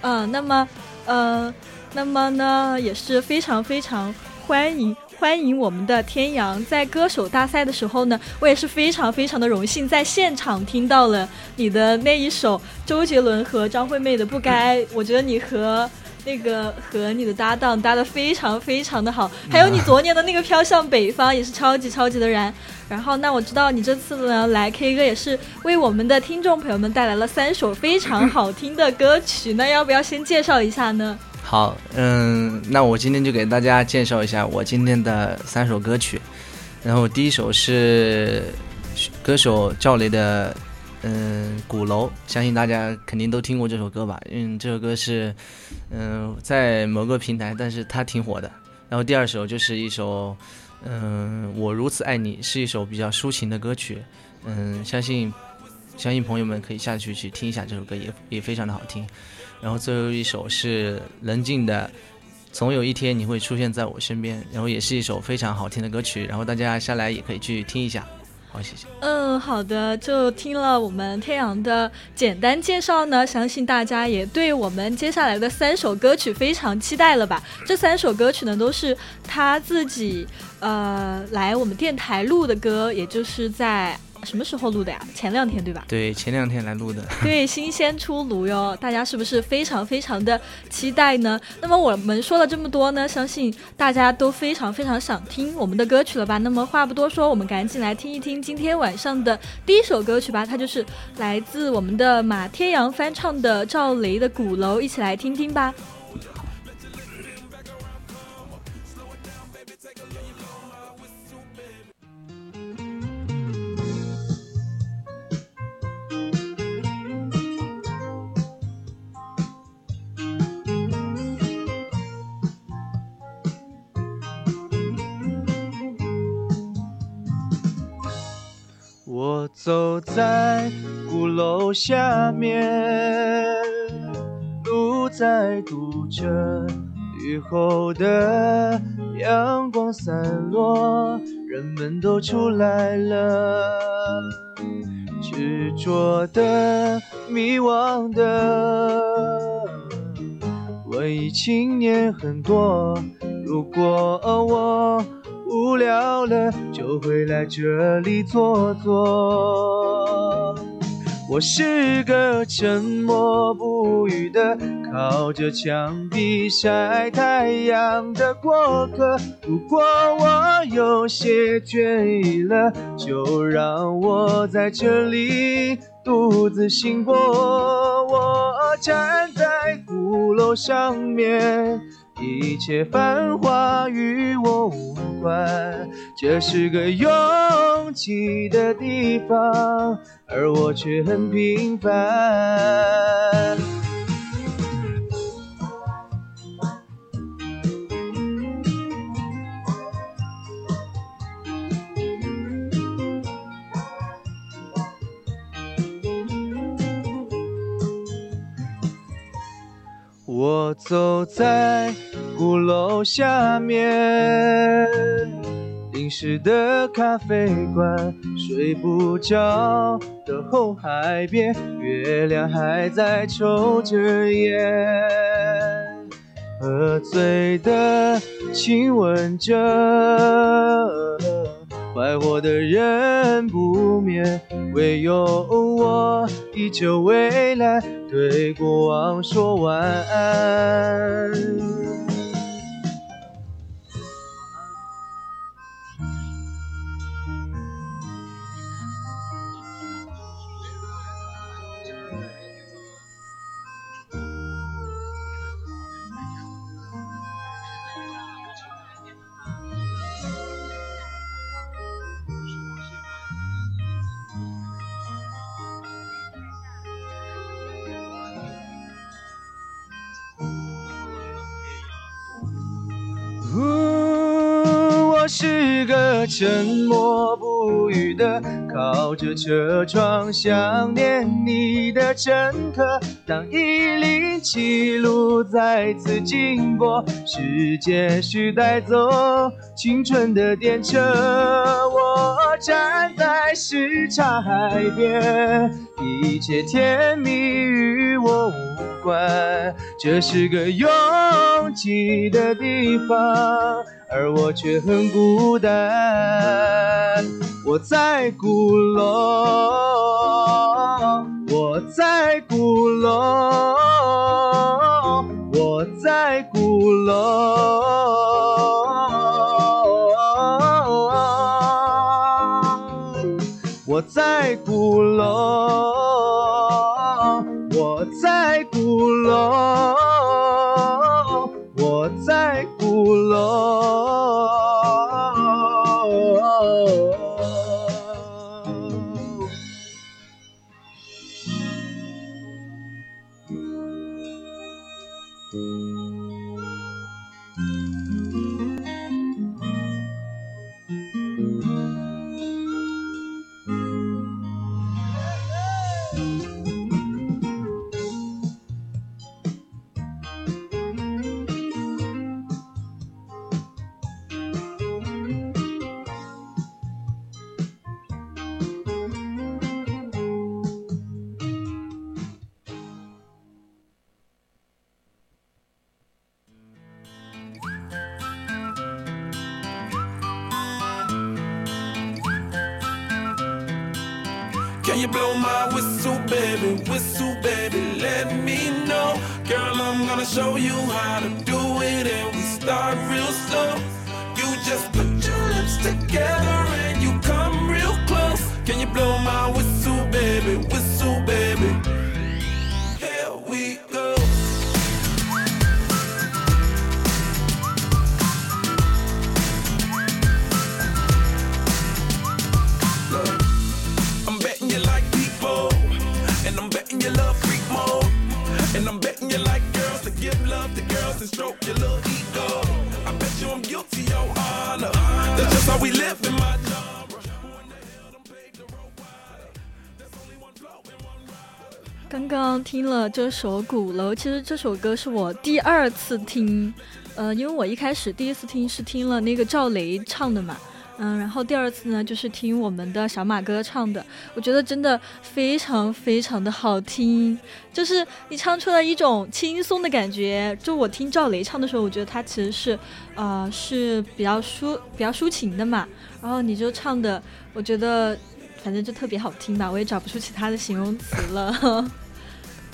嗯，那么，呃，那么呢，也是非常非常欢迎欢迎我们的天阳在歌手大赛的时候呢，我也是非常非常的荣幸在现场听到了你的那一首周杰伦和张惠妹的《不该》，我觉得你和。那个和你的搭档搭的非常非常的好，还有你昨年的那个飘向北方也是超级超级的燃。然后那我知道你这次呢来 K 歌也是为我们的听众朋友们带来了三首非常好听的歌曲，那要不要先介绍一下呢？好，嗯，那我今天就给大家介绍一下我今天的三首歌曲。然后第一首是歌手赵雷的。嗯，鼓楼，相信大家肯定都听过这首歌吧？嗯，这首歌是，嗯，在某个平台，但是它挺火的。然后第二首就是一首，嗯，我如此爱你，是一首比较抒情的歌曲。嗯，相信，相信朋友们可以下去去听一下这首歌，也也非常的好听。然后最后一首是冷静的，总有一天你会出现在我身边，然后也是一首非常好听的歌曲。然后大家下来也可以去听一下。嗯，好的，就听了我们天阳的简单介绍呢，相信大家也对我们接下来的三首歌曲非常期待了吧？这三首歌曲呢，都是他自己呃来我们电台录的歌，也就是在。什么时候录的呀？前两天对吧？对，前两天来录的。对，新鲜出炉哟！大家是不是非常非常的期待呢？那么我们说了这么多呢，相信大家都非常非常想听我们的歌曲了吧？那么话不多说，我们赶紧来听一听今天晚上的第一首歌曲吧。它就是来自我们的马天阳翻唱的赵雷的《鼓楼》，一起来听听吧。我走在鼓楼下面，路在堵着，雨后的阳光散落，人们都出来了，执着的、迷惘的，文艺青年很多。如果我。无聊了就会来这里坐坐。我是个沉默不语的，靠着墙壁晒太阳的过客。如果我有些倦意了，就让我在这里独自醒过。我站在鼓楼上面。一切繁华与我无关，这是个拥挤的地方，而我却很平凡。我走在鼓楼下面，淋湿的咖啡馆，睡不着的后海边，月亮还在抽着烟，喝醉的亲吻着。快活的人不眠，唯有我依旧蔚蓝，对过往说晚安。着车窗想念你的乘客。当一零七路再次经过，时间是带走青春的电车。我站在什刹海边，一切甜蜜与我无关。这是个拥挤的地方。而我却很孤单，我在鼓楼，我在鼓楼，我在鼓楼，show you 这首《鼓楼》，其实这首歌是我第二次听，呃，因为我一开始第一次听是听了那个赵雷唱的嘛，嗯，然后第二次呢就是听我们的小马哥唱的，我觉得真的非常非常的好听，就是你唱出了一种轻松的感觉。就我听赵雷唱的时候，我觉得他其实是，呃，是比较抒比较抒情的嘛，然后你就唱的，我觉得。反正就特别好听吧，我也找不出其他的形容词了。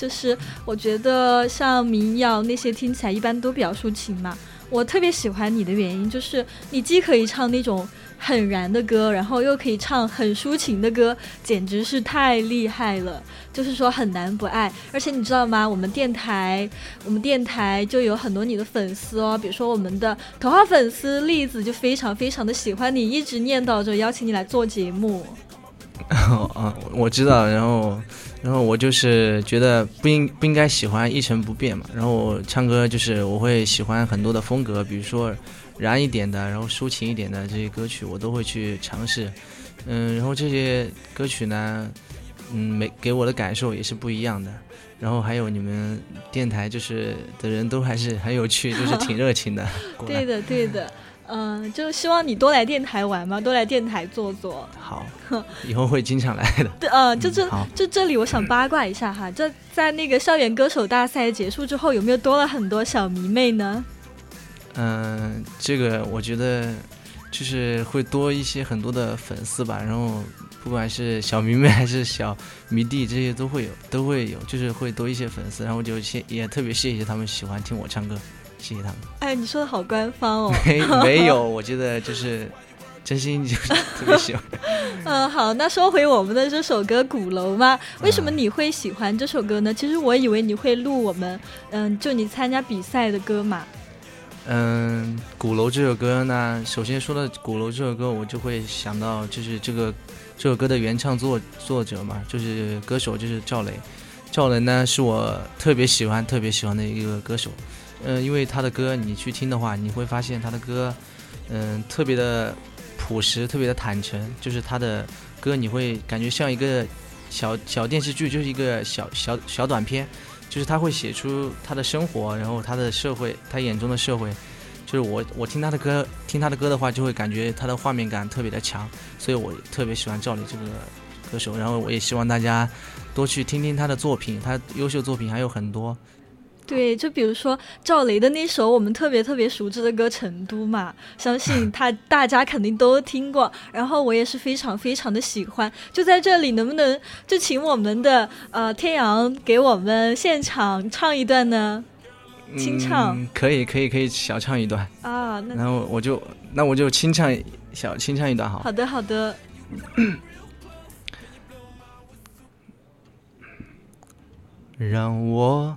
就是我觉得像民谣那些听起来一般都比较抒情嘛。我特别喜欢你的原因就是你既可以唱那种很燃的歌，然后又可以唱很抒情的歌，简直是太厉害了。就是说很难不爱。而且你知道吗？我们电台，我们电台就有很多你的粉丝哦。比如说我们的头号粉丝栗子就非常非常的喜欢你，一直念叨着邀请你来做节目。啊，我知道。然后。然后我就是觉得不应不应该喜欢一成不变嘛。然后唱歌就是我会喜欢很多的风格，比如说燃一点的，然后抒情一点的这些歌曲我都会去尝试。嗯，然后这些歌曲呢，嗯，每给我的感受也是不一样的。然后还有你们电台就是的人都还是很有趣，就是挺热情的。对的，对的。嗯，就希望你多来电台玩嘛，多来电台坐坐。好，以后会经常来的。对，呃，就这，就这里，我想八卦一下哈，就在那个校园歌手大赛结束之后，有没有多了很多小迷妹呢？嗯，这个我觉得就是会多一些很多的粉丝吧，然后不管是小迷妹还是小迷弟，这些都会有，都会有，就是会多一些粉丝，然后就谢也特别谢谢他们喜欢听我唱歌。谢谢他们。哎，你说的好官方哦。没没有，我觉得就是真心就是特别喜欢。嗯，好，那说回我们的这首歌《鼓楼》嘛，为什么你会喜欢这首歌呢？其实我以为你会录我们，嗯，就你参加比赛的歌嘛。嗯，《鼓楼》这首歌呢，首先说到《鼓楼》这首歌，我就会想到就是这个这首歌的原唱作作者嘛，就是歌手就是赵雷。赵雷呢，是我特别喜欢特别喜欢的一个歌手。嗯，因为他的歌你去听的话，你会发现他的歌，嗯，特别的朴实，特别的坦诚。就是他的歌，你会感觉像一个小小电视剧，就是一个小小小短片。就是他会写出他的生活，然后他的社会，他眼中的社会。就是我我听他的歌，听他的歌的话，就会感觉他的画面感特别的强。所以我特别喜欢赵雷这个歌手。然后我也希望大家多去听听他的作品，他优秀作品还有很多。对，就比如说赵雷的那首我们特别特别熟知的歌《成都》嘛，相信 他大家肯定都听过。然后我也是非常非常的喜欢。就在这里，能不能就请我们的呃天阳给我们现场唱一段呢？清唱？可以可以可以，小唱一段啊。然后我就那我就清唱小清唱一段好。好的好的。让我。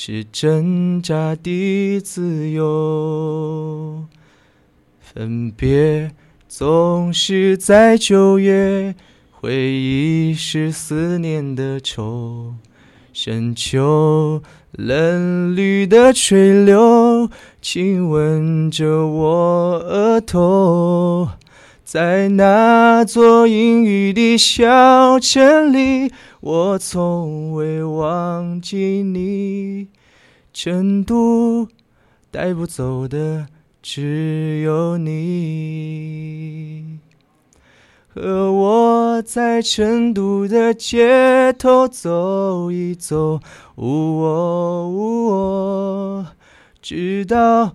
是挣扎的自由，分别总是在九月，回忆是思念的愁。深秋冷绿的垂柳，亲吻着我额头，在那座阴雨的小城里。我从未忘记你，成都带不走的只有你。和我在成都的街头走一走，呜喔呜喔，直到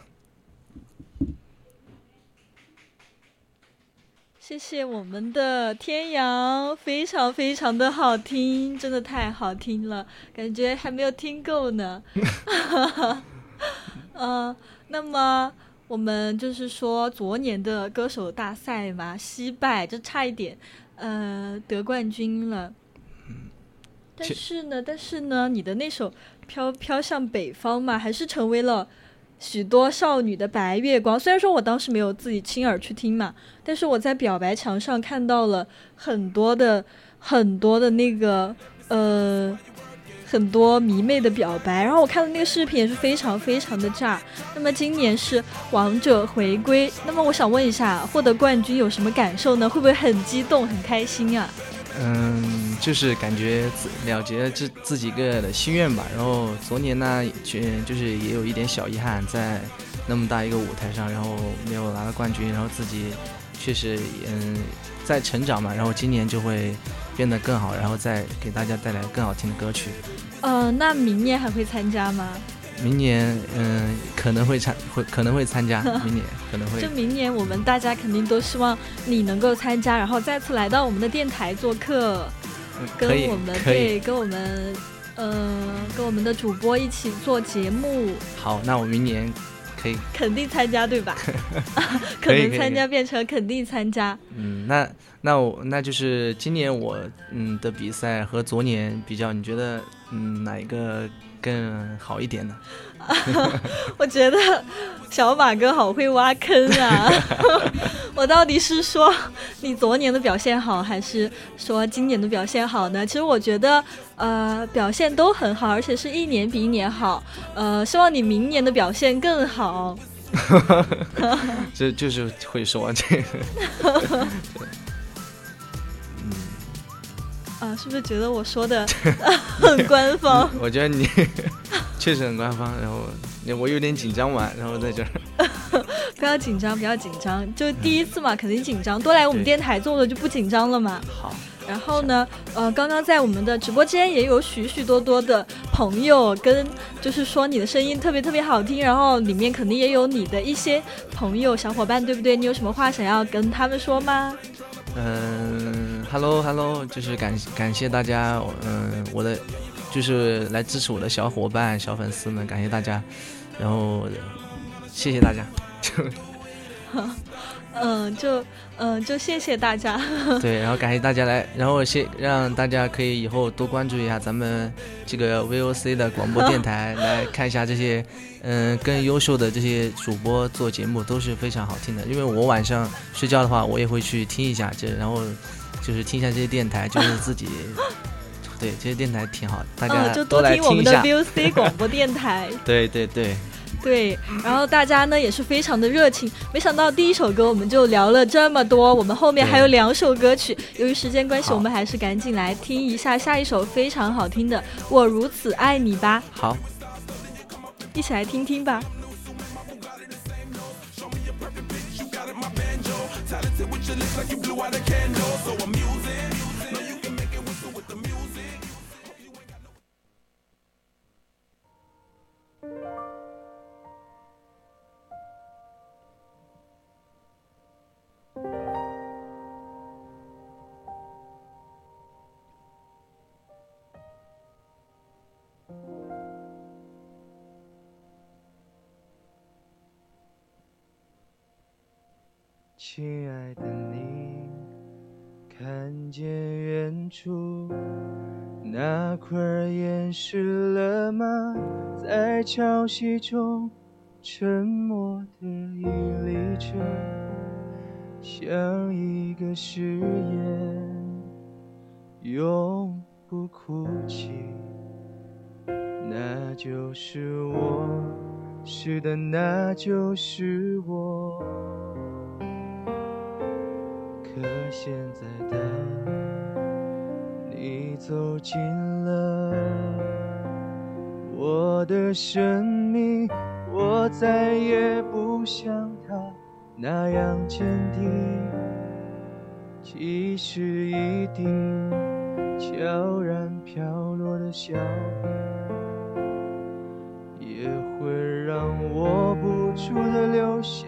谢谢我们的天阳，非常非常的好听，真的太好听了，感觉还没有听够呢。嗯，那么我们就是说昨年的歌手大赛嘛，惜败，就差一点，呃，得冠军了。但是呢，但是呢，你的那首《飘飘向北方》嘛，还是成为了许多少女的白月光。虽然说我当时没有自己亲耳去听嘛，但是我在表白墙上看到了很多的很多的那个呃。很多迷妹的表白，然后我看的那个视频也是非常非常的炸。那么今年是王者回归，那么我想问一下，获得冠军有什么感受呢？会不会很激动、很开心啊？嗯，就是感觉了结了自自己个的心愿吧。然后昨年呢，就就是也有一点小遗憾，在那么大一个舞台上，然后没有拿到冠军，然后自己确实嗯在成长嘛。然后今年就会变得更好，然后再给大家带来更好听的歌曲。呃，那明年还会参加吗？明年，嗯，可能会参，会可能会参加。明年可能会。就明年，我们大家肯定都希望你能够参加，然后再次来到我们的电台做客，跟我们对，跟我们，呃，跟我们的主播一起做节目。好，那我明年可以。肯定参加，对吧？可能参加变成肯定参加。嗯，那那我那就是今年我嗯的比赛和昨年比较，你觉得？嗯，哪一个更好一点呢？我觉得小马哥好会挖坑啊！我到底是说你昨年的表现好，还是说今年的表现好呢？其实我觉得，呃，表现都很好，而且是一年比一年好。呃，希望你明年的表现更好。这就是会说这个。啊，是不是觉得我说的 很官方？我觉得你 确实很官方，然后我有点紧张嘛，然后在这儿。不要紧张，不要紧张，就第一次嘛，肯定紧张。多来我们电台做了就不紧张了嘛。好。然后呢，呃，刚刚在我们的直播间也有许许多多的朋友跟，就是说你的声音特别特别好听，然后里面肯定也有你的一些朋友小伙伴，对不对？你有什么话想要跟他们说吗？嗯，Hello Hello，就是感感谢大家，嗯，我的就是来支持我的小伙伴、小粉丝们，感谢大家，然后谢谢大家。嗯，就嗯，就谢谢大家。对，然后感谢大家来，然后谢让大家可以以后多关注一下咱们这个 VOC 的广播电台，来看一下这些嗯更优秀的这些主播做节目都是非常好听的。因为我晚上睡觉的话，我也会去听一下这，然后就是听一下这些电台，就是自己 对这些电台挺好，大家就多听我们的。VOC 广播电台。对对对。对，然后大家呢也是非常的热情。没想到第一首歌我们就聊了这么多，我们后面还有两首歌曲。由于时间关系，我们还是赶紧来听一下下一首非常好听的《我如此爱你》吧。好，一起来听听吧。to lips like you blew out a candle. So I'm 亲爱的你，看见远处那块岩石了吗？在潮汐中沉默的屹立着，像一个誓言，永不哭泣。那就是我，是的，那就是我。可现在当你走进了我的生命，我再也不像他那样坚定。即使一滴悄然飘落的小雨，也会让我不住的流下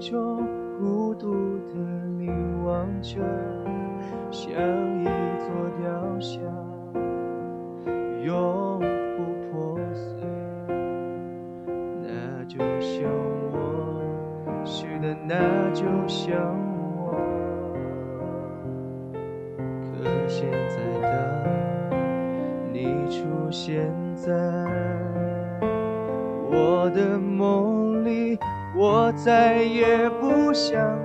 中孤独的凝望着，像想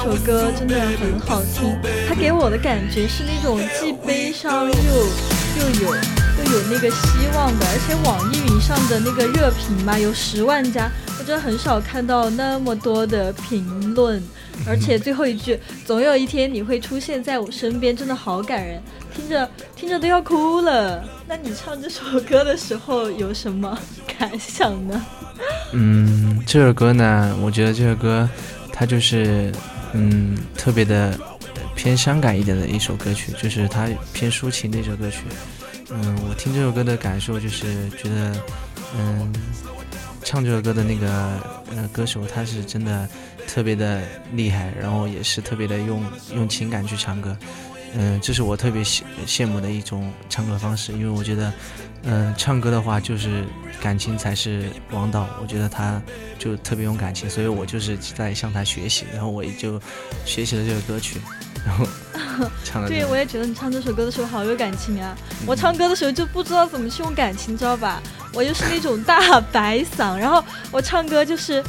这首歌真的很好听，它给我的感觉是那种既悲伤又又有又有那个希望的，而且网易云上的那个热评嘛有十万加，我真的很少看到那么多的评论，而且最后一句“总有一天你会出现在我身边”真的好感人，听着听着都要哭了。那你唱这首歌的时候有什么感想呢？嗯，这首歌呢，我觉得这首歌它就是嗯特别的偏伤感一点的一首歌曲，就是它偏抒情的一首歌曲。嗯，我听这首歌的感受就是觉得，嗯，唱这首歌的那个呃歌手他是真的特别的厉害，然后也是特别的用用情感去唱歌。嗯，这是我特别羡羡慕的一种唱歌方式，因为我觉得，嗯，唱歌的话就是感情才是王道。我觉得他就特别用感情，所以我就是在向他学习，然后我也就学习了这个歌曲，然后 唱了这对，我也觉得你唱这首歌的时候好有感情啊！我唱歌的时候就不知道怎么去用感情，知道吧？我就是那种大白嗓，然后我唱歌就是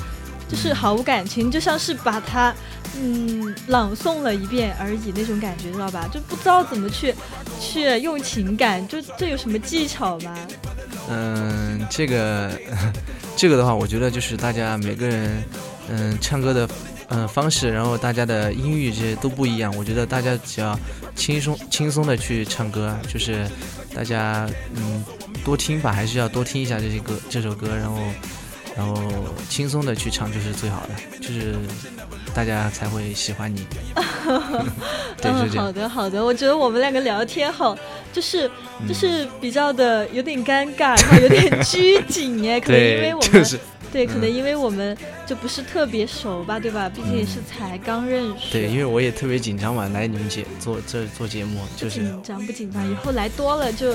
就是毫无感情，就像是把它嗯朗诵了一遍而已那种感觉，知道吧？就不知道怎么去去用情感，就这有什么技巧吗？嗯，这个 这个的话，我觉得就是大家每个人嗯唱歌的嗯方式，然后大家的音域这些都不一样。我觉得大家只要轻松轻松的去唱歌，就是大家嗯多听吧，还是要多听一下这些歌这首歌，然后然后轻松的去唱就是最好的，就是大家才会喜欢你。对，是嗯，这样。好的好的，我觉得我们两个聊天好，就是嗯就是比较的有点尴尬，然后有点拘谨耶，可能因为我们就是对，可能嗯因为我们就不是特别熟吧，对吧？毕竟也是才刚认识。对，因为我也特别紧张嘛，来你们节做这做节目，就是紧张不紧张？以后来多了就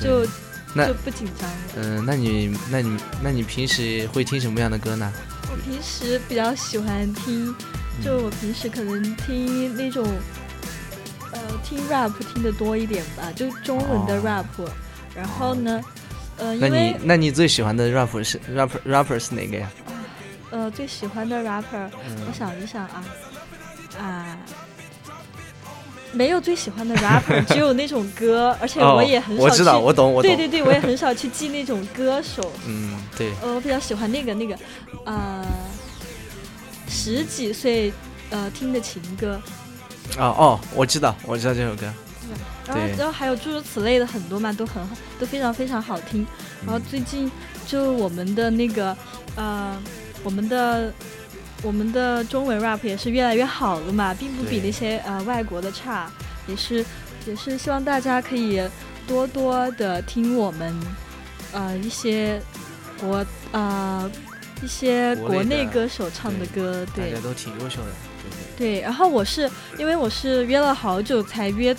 就那就不紧张了。嗯、那你那你那你平时会听什么样的歌呢？我平时比较喜欢听，就我平时可能听那种，呃，听 rap 听的多一点吧，就中文的哦 rap。然后呢，呃，那因为你那你最喜欢的 rapper 是 rapper rapper 是哪个呀？呃最喜欢的 rapper，、嗯我想一想啊，啊。没有最喜欢的 rapper，只有那种歌，而且哦我也很少去。我知道我懂我懂对对对，我也很少去记那种歌手。嗯，对，呃，我比较喜欢那个那个，呃，十几岁呃听的情歌，哦哦，我知道我知道这首歌。然后然后还有诸如此类的很多嘛，都很好，都非常非常好听。然后最近就我们的那个呃，我们的我们的中文 rap 也是越来越好了嘛，并不比那些呃外国的差，也是也是希望大家可以多多的听我们呃一些国呃一些国内歌手唱的歌，对大家都挺优秀的，对对。对，然后我是因为我是约了好久才约，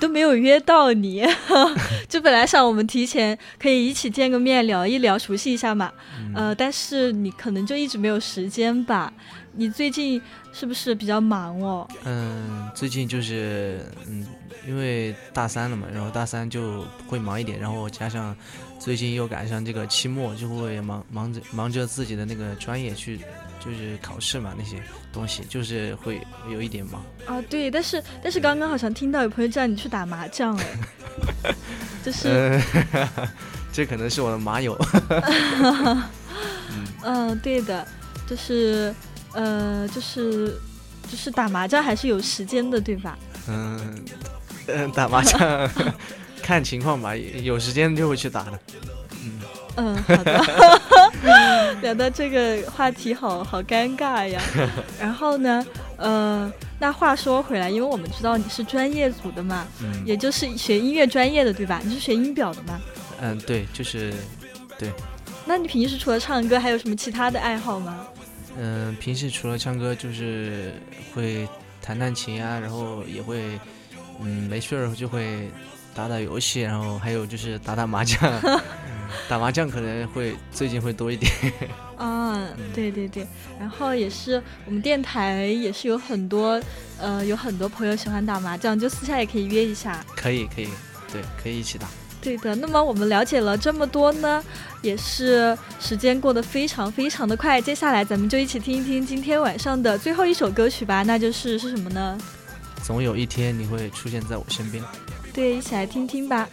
都没有约到你，就本来想我们提前可以一起见个面聊一聊，熟悉一下嘛，嗯呃，但是你可能就一直没有时间吧？你最近是不是比较忙哦？嗯，最近就是嗯，因为大三了嘛，然后大三就会忙一点，然后加上最近又赶上这个期末，就会忙忙着忙着自己的那个专业去，就是考试嘛那些东西，就是会有一点忙。啊，对，但是但是刚刚好像听到有朋友叫你去打麻将哎，就是呃，这可能是我的麻友。嗯，对的，就是呃，就是就是打麻将还是有时间的，对吧？嗯，嗯，打麻将看情况吧，有时间就会去打的。嗯，嗯，好的。聊到这个话题好，好尴尬呀。然后呢，呃，那话说回来，因为我们知道你是专业组的嘛，嗯也就是学音乐专业的，对吧？你是学音表的吗？嗯，对，就是对。那你平时除了唱歌，还有什么其他的爱好吗？嗯，平时除了唱歌，就是会弹弹琴啊，然后也会，嗯，没事儿就会打打游戏，然后还有就是打打麻将，打麻将可能会最近会多一点。啊，对对对，然后也是我们电台也是有很多，呃，有很多朋友喜欢打麻将，就私下也可以约一下。可以，可以，对，可以一起打。对的，那么我们了解了这么多呢，也是时间过得非常非常的快。接下来咱们就一起听一听今天晚上的最后一首歌曲吧，那就是是什么呢？总有一天你会出现在我身边。对，一起来听听吧。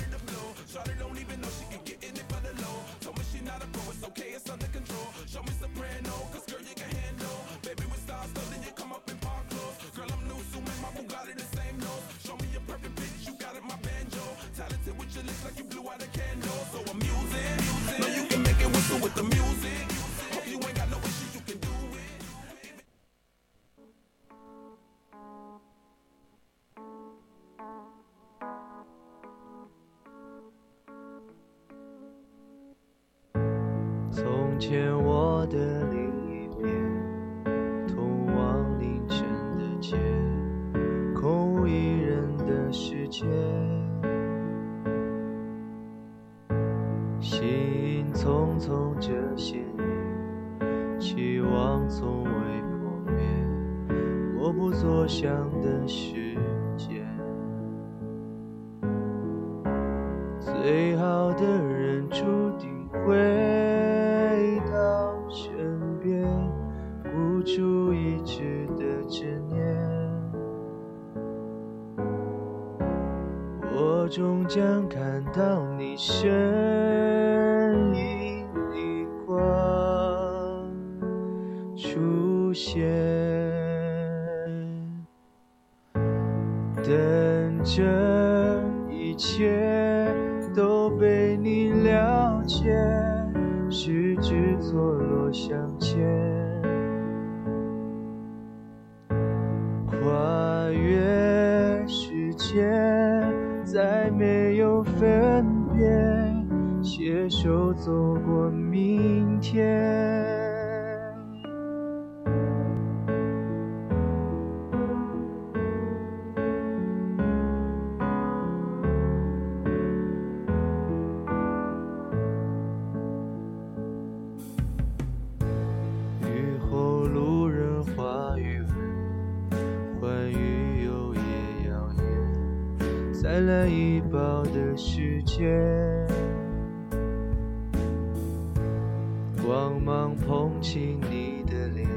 光芒捧起你的脸，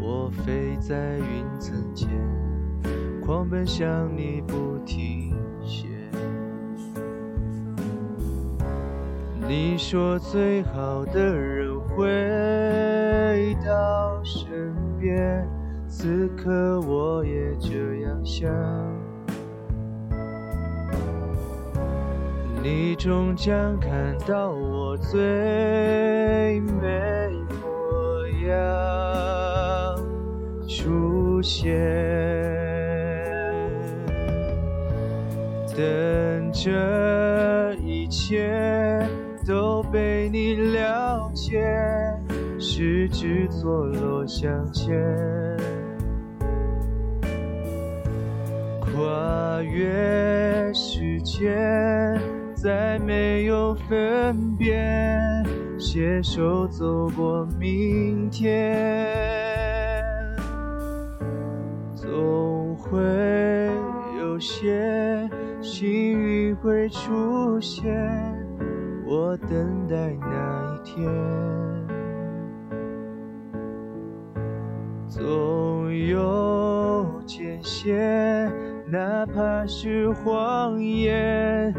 我飞在云层间，狂奔向你不停歇。你说最好的人回到身边，此刻我也这样想。你终将看到我最美模样出现，等这一切都被你了解，十指错落相牵，跨越时间。再没有分别，携手走过明天，总会有些幸运会出现，我等待那一天，总有界限，哪怕是谎言。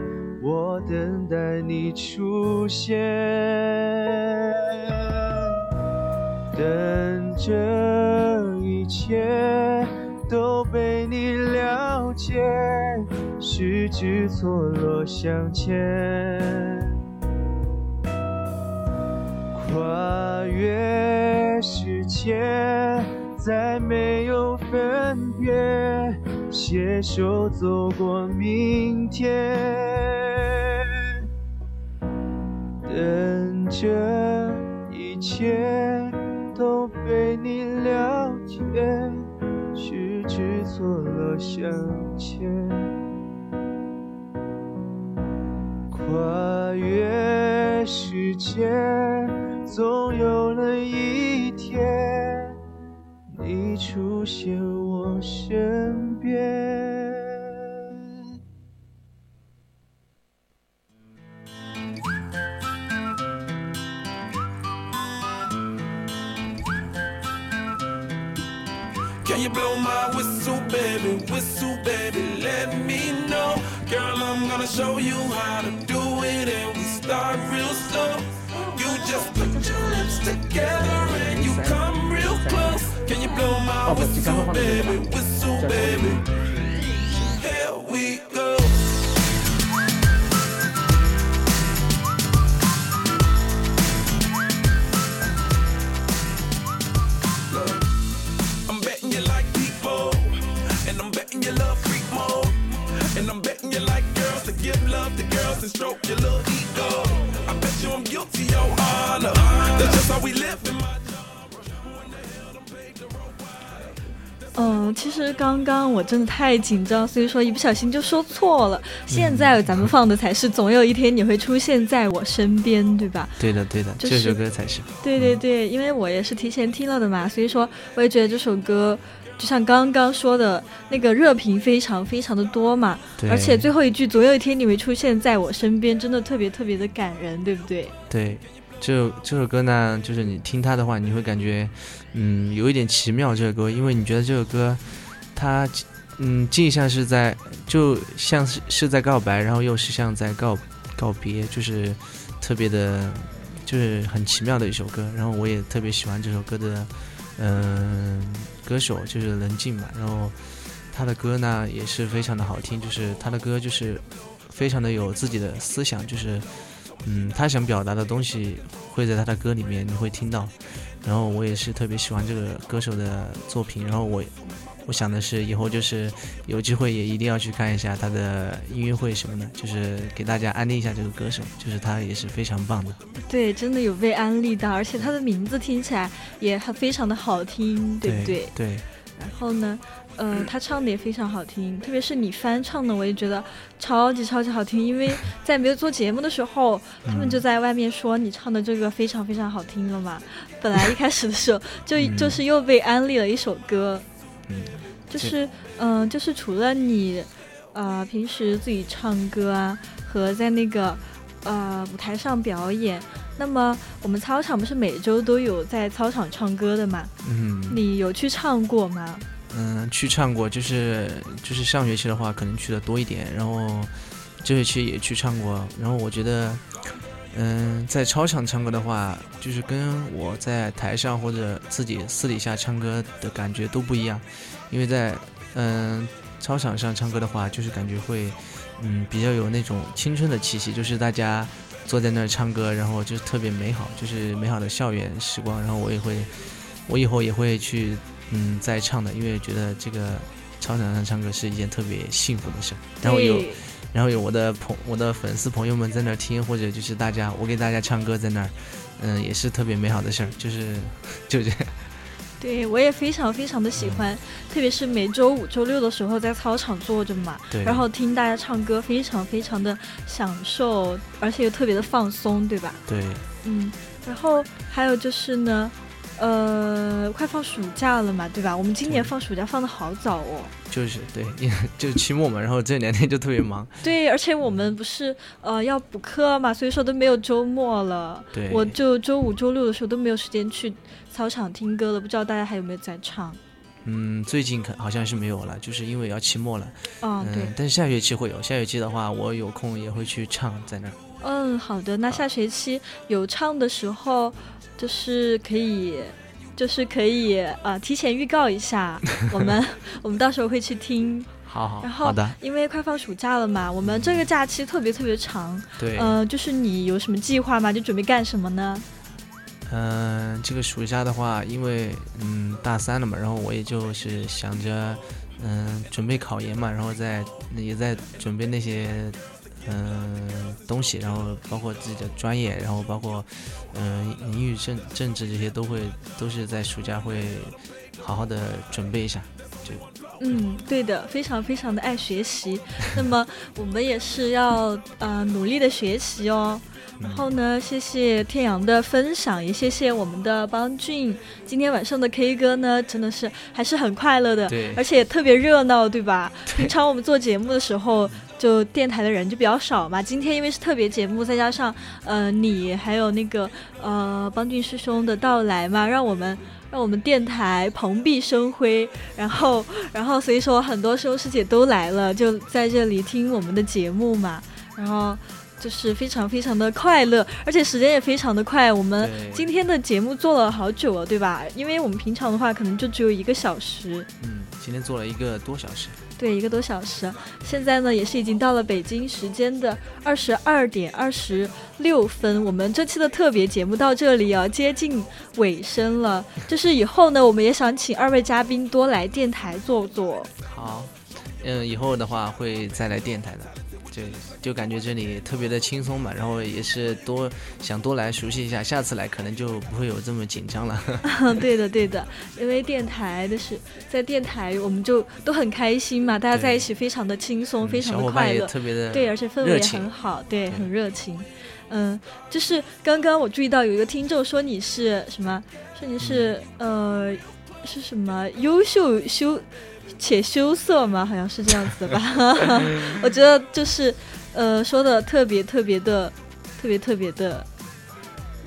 我等待你出现，等这一切都被你了解，十指错落向前，跨越时间，再没有分别，携手走过明天。等这一切都被你了解，十指错落向前，跨越时间，总有那一天，你出现我身边。Can you blow my whistle, baby? Whistle, baby, let me know. Girl, I'm gonna show you how to do it, and we start real slow. You just put your lips together and you come. Can you blow my whistle, baby? Whistle, baby. Here we go. I'm betting you like people, and I'm betting you love freak mode, and I'm betting you like girls to give love to girls and stroke your little ego. I bet you I'm guilty, your honor. That's just how we live 嗯，其实刚刚我真的太紧张，所以说一不小心就说错了。现在咱们放的才是总有一天你会出现在我身边，对吧？对的，对的，就是这首歌才是。对对对，因为我也是提前听了的嘛，所以说我也觉得这首歌就像刚刚说的那个热评非常非常的多嘛，对而且最后一句总有一天你会出现在我身边，真的特别特别的感人，对不对？对，这首这首歌呢，就是你听它的话，你会感觉，嗯，有一点奇妙。这首歌，因为你觉得这首歌，它，嗯，既像是在，就像是是在告白，然后又是像在告告别，就是特别的，就是很奇妙的一首歌。然后我也特别喜欢这首歌的，嗯、歌手就是任静嘛。然后他的歌呢也是非常的好听，就是他的歌就是非常的有自己的思想，就是。嗯，他想表达的东西会在他的歌里面你会听到，然后我也是特别喜欢这个歌手的作品，然后我我想的是以后就是有机会也一定要去看一下他的音乐会什么的，就是给大家安利一下这个歌手，就是他也是非常棒的。对，真的有被安利到，而且他的名字听起来也还非常的好听，对不对？对。然后呢，呃，他唱的也非常好听，特别是你翻唱的，我也觉得超级超级好听。因为在没有做节目的时候，他们就在外面说你唱的这个非常非常好听了嘛。本来一开始的时候就就是又被安利了一首歌，嗯，就是嗯、呃就是除了你呃平时自己唱歌啊，和在那个呃舞台上表演。那么我们操场不是每周都有在操场唱歌的嘛？嗯，你有去唱过吗？嗯，去唱过，就是就是上学期的话，可能去的多一点，然后这学期也去唱过。然后我觉得，嗯，在操场唱歌的话，就是跟我在台上或者自己私底下唱歌的感觉都不一样，因为在嗯操场上唱歌的话，就是感觉会嗯比较有那种青春的气息，就是大家。坐在那儿唱歌，然后就是特别美好，就是美好的校园时光。然后我也会，我以后也会去，嗯，在唱的，因为觉得这个操场上唱歌是一件特别幸福的事。然后有，然后有我的朋，我的粉丝朋友们在那儿听，或者就是大家，我给大家唱歌在那儿，嗯，也是特别美好的事儿。就是，就这样。对，我也非常非常的喜欢，特别是每周五、周六的时候在操场坐着嘛，然后听大家唱歌，非常非常的享受，而且又特别的放松，对吧？对，嗯，然后还有就是呢，呃，快放暑假了嘛，对吧？我们今年放暑假放的好早哦。就是对，就期末嘛，然后这两天就特别忙。对，而且我们不是呃要补课嘛，所以说都没有周末了。对，我就周五、周六的时候都没有时间去。操场听歌了，不知道大家还有没有在唱？嗯，最近可好像是没有了，就是因为要期末了。嗯，对。但是下学期会有，下学期的话，我有空也会去唱在那儿。嗯，好的。那下学期有唱的时候，就是可以，就是可以呃提前预告一下，我们 我们到时候会去听。好好。然后，因为快放暑假了嘛，我们这个假期特别特别长。对。嗯，就是你有什么计划吗？就准备干什么呢？嗯，这个暑假的话，因为嗯大三了嘛，然后我也就是想着嗯准备考研嘛，然后再也在准备那些嗯东西，然后包括自己的专业，然后包括嗯英语政政治这些都会都是在暑假会好好的准备一下，就嗯对的，非常非常的爱学习，那么我们也是要呃努力的学习哦。然后呢，谢谢天阳的分享，也谢谢我们的邦俊。今天晚上的 K 歌呢，真的是还是很快乐的，对，而且特别热闹，对吧？平常我们做节目的时候，就电台的人就比较少嘛。今天因为是特别节目，再加上呃你还有那个呃邦俊师兄的到来嘛，让我们让我们电台蓬荜生辉。然后然后所以说很多师兄师姐都来了，就在这里听我们的节目嘛。然后。就是非常非常的快乐，而且时间也非常的快。我们今天的节目做了好久了，对吧？因为我们平常的话可能就只有一个小时。嗯，今天做了一个多小时。对，一个多小时。现在呢，也是已经到了北京时间的二十二点二十六分。我们这期的特别节目到这里要，接近尾声了。就是以后呢，我们也想请二位嘉宾多来电台坐坐。好，嗯，以后的话会再来电台的。就就感觉这里特别的轻松嘛，然后也是多想多来熟悉一下，下次来可能就不会有这么紧张了。对的，对的，因为电台的是在电台，我们就都很开心嘛，大家在一起非常的轻松，非常的快乐，特别的对，而且氛围也很好，对，很热情。嗯，就是刚刚我注意到有一个听众说你是什么？说你是呃是什么优秀修。且羞涩吗？好像是这样子的吧。我觉得就是，呃，说的特别特别的，特别特别的，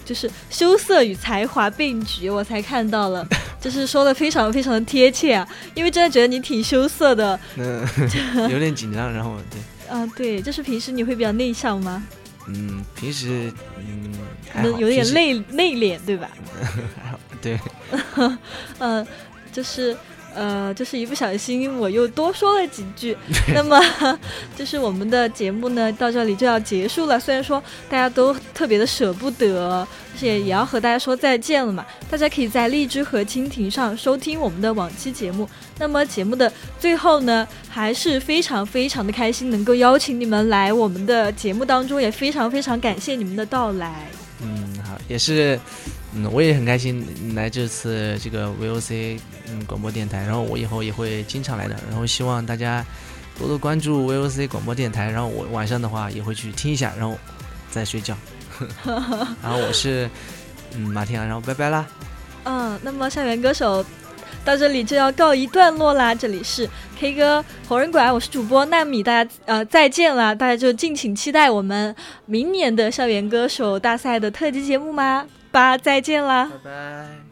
就是羞涩与才华并举，我才看到了，就是说的非常非常的贴切啊。因为真的觉得你挺羞涩的，嗯，有点紧张。然后对，啊，对，就是平时你会比较内向吗？嗯，平时嗯，可能有点内内敛，对吧？对，嗯，就是。呃，就是一不小心我又多说了几句，那么就是我们的节目呢到这里就要结束了。虽然说大家都特别的舍不得，而且也要和大家说再见了嘛。大家可以在荔枝和蜻蜓上收听我们的往期节目。那么节目的最后呢，还是非常非常的开心能够邀请你们来我们的节目当中，也非常非常感谢你们的到来。嗯，好，也是。嗯，我也很开心来这次这个 VOC 嗯广播电台，然后我以后也会经常来的，然后希望大家多多关注 VOC 广播电台，然后我晚上的话也会去听一下，然后再睡觉。然后我是嗯马天阳，然后拜拜啦。嗯，那么校园歌手到这里就要告一段落啦。这里是 K 歌红人馆，我是主播纳米，大家呃再见啦！大家就敬请期待我们明年的校园歌手大赛的特辑节目吗？吧，再见啦！拜拜。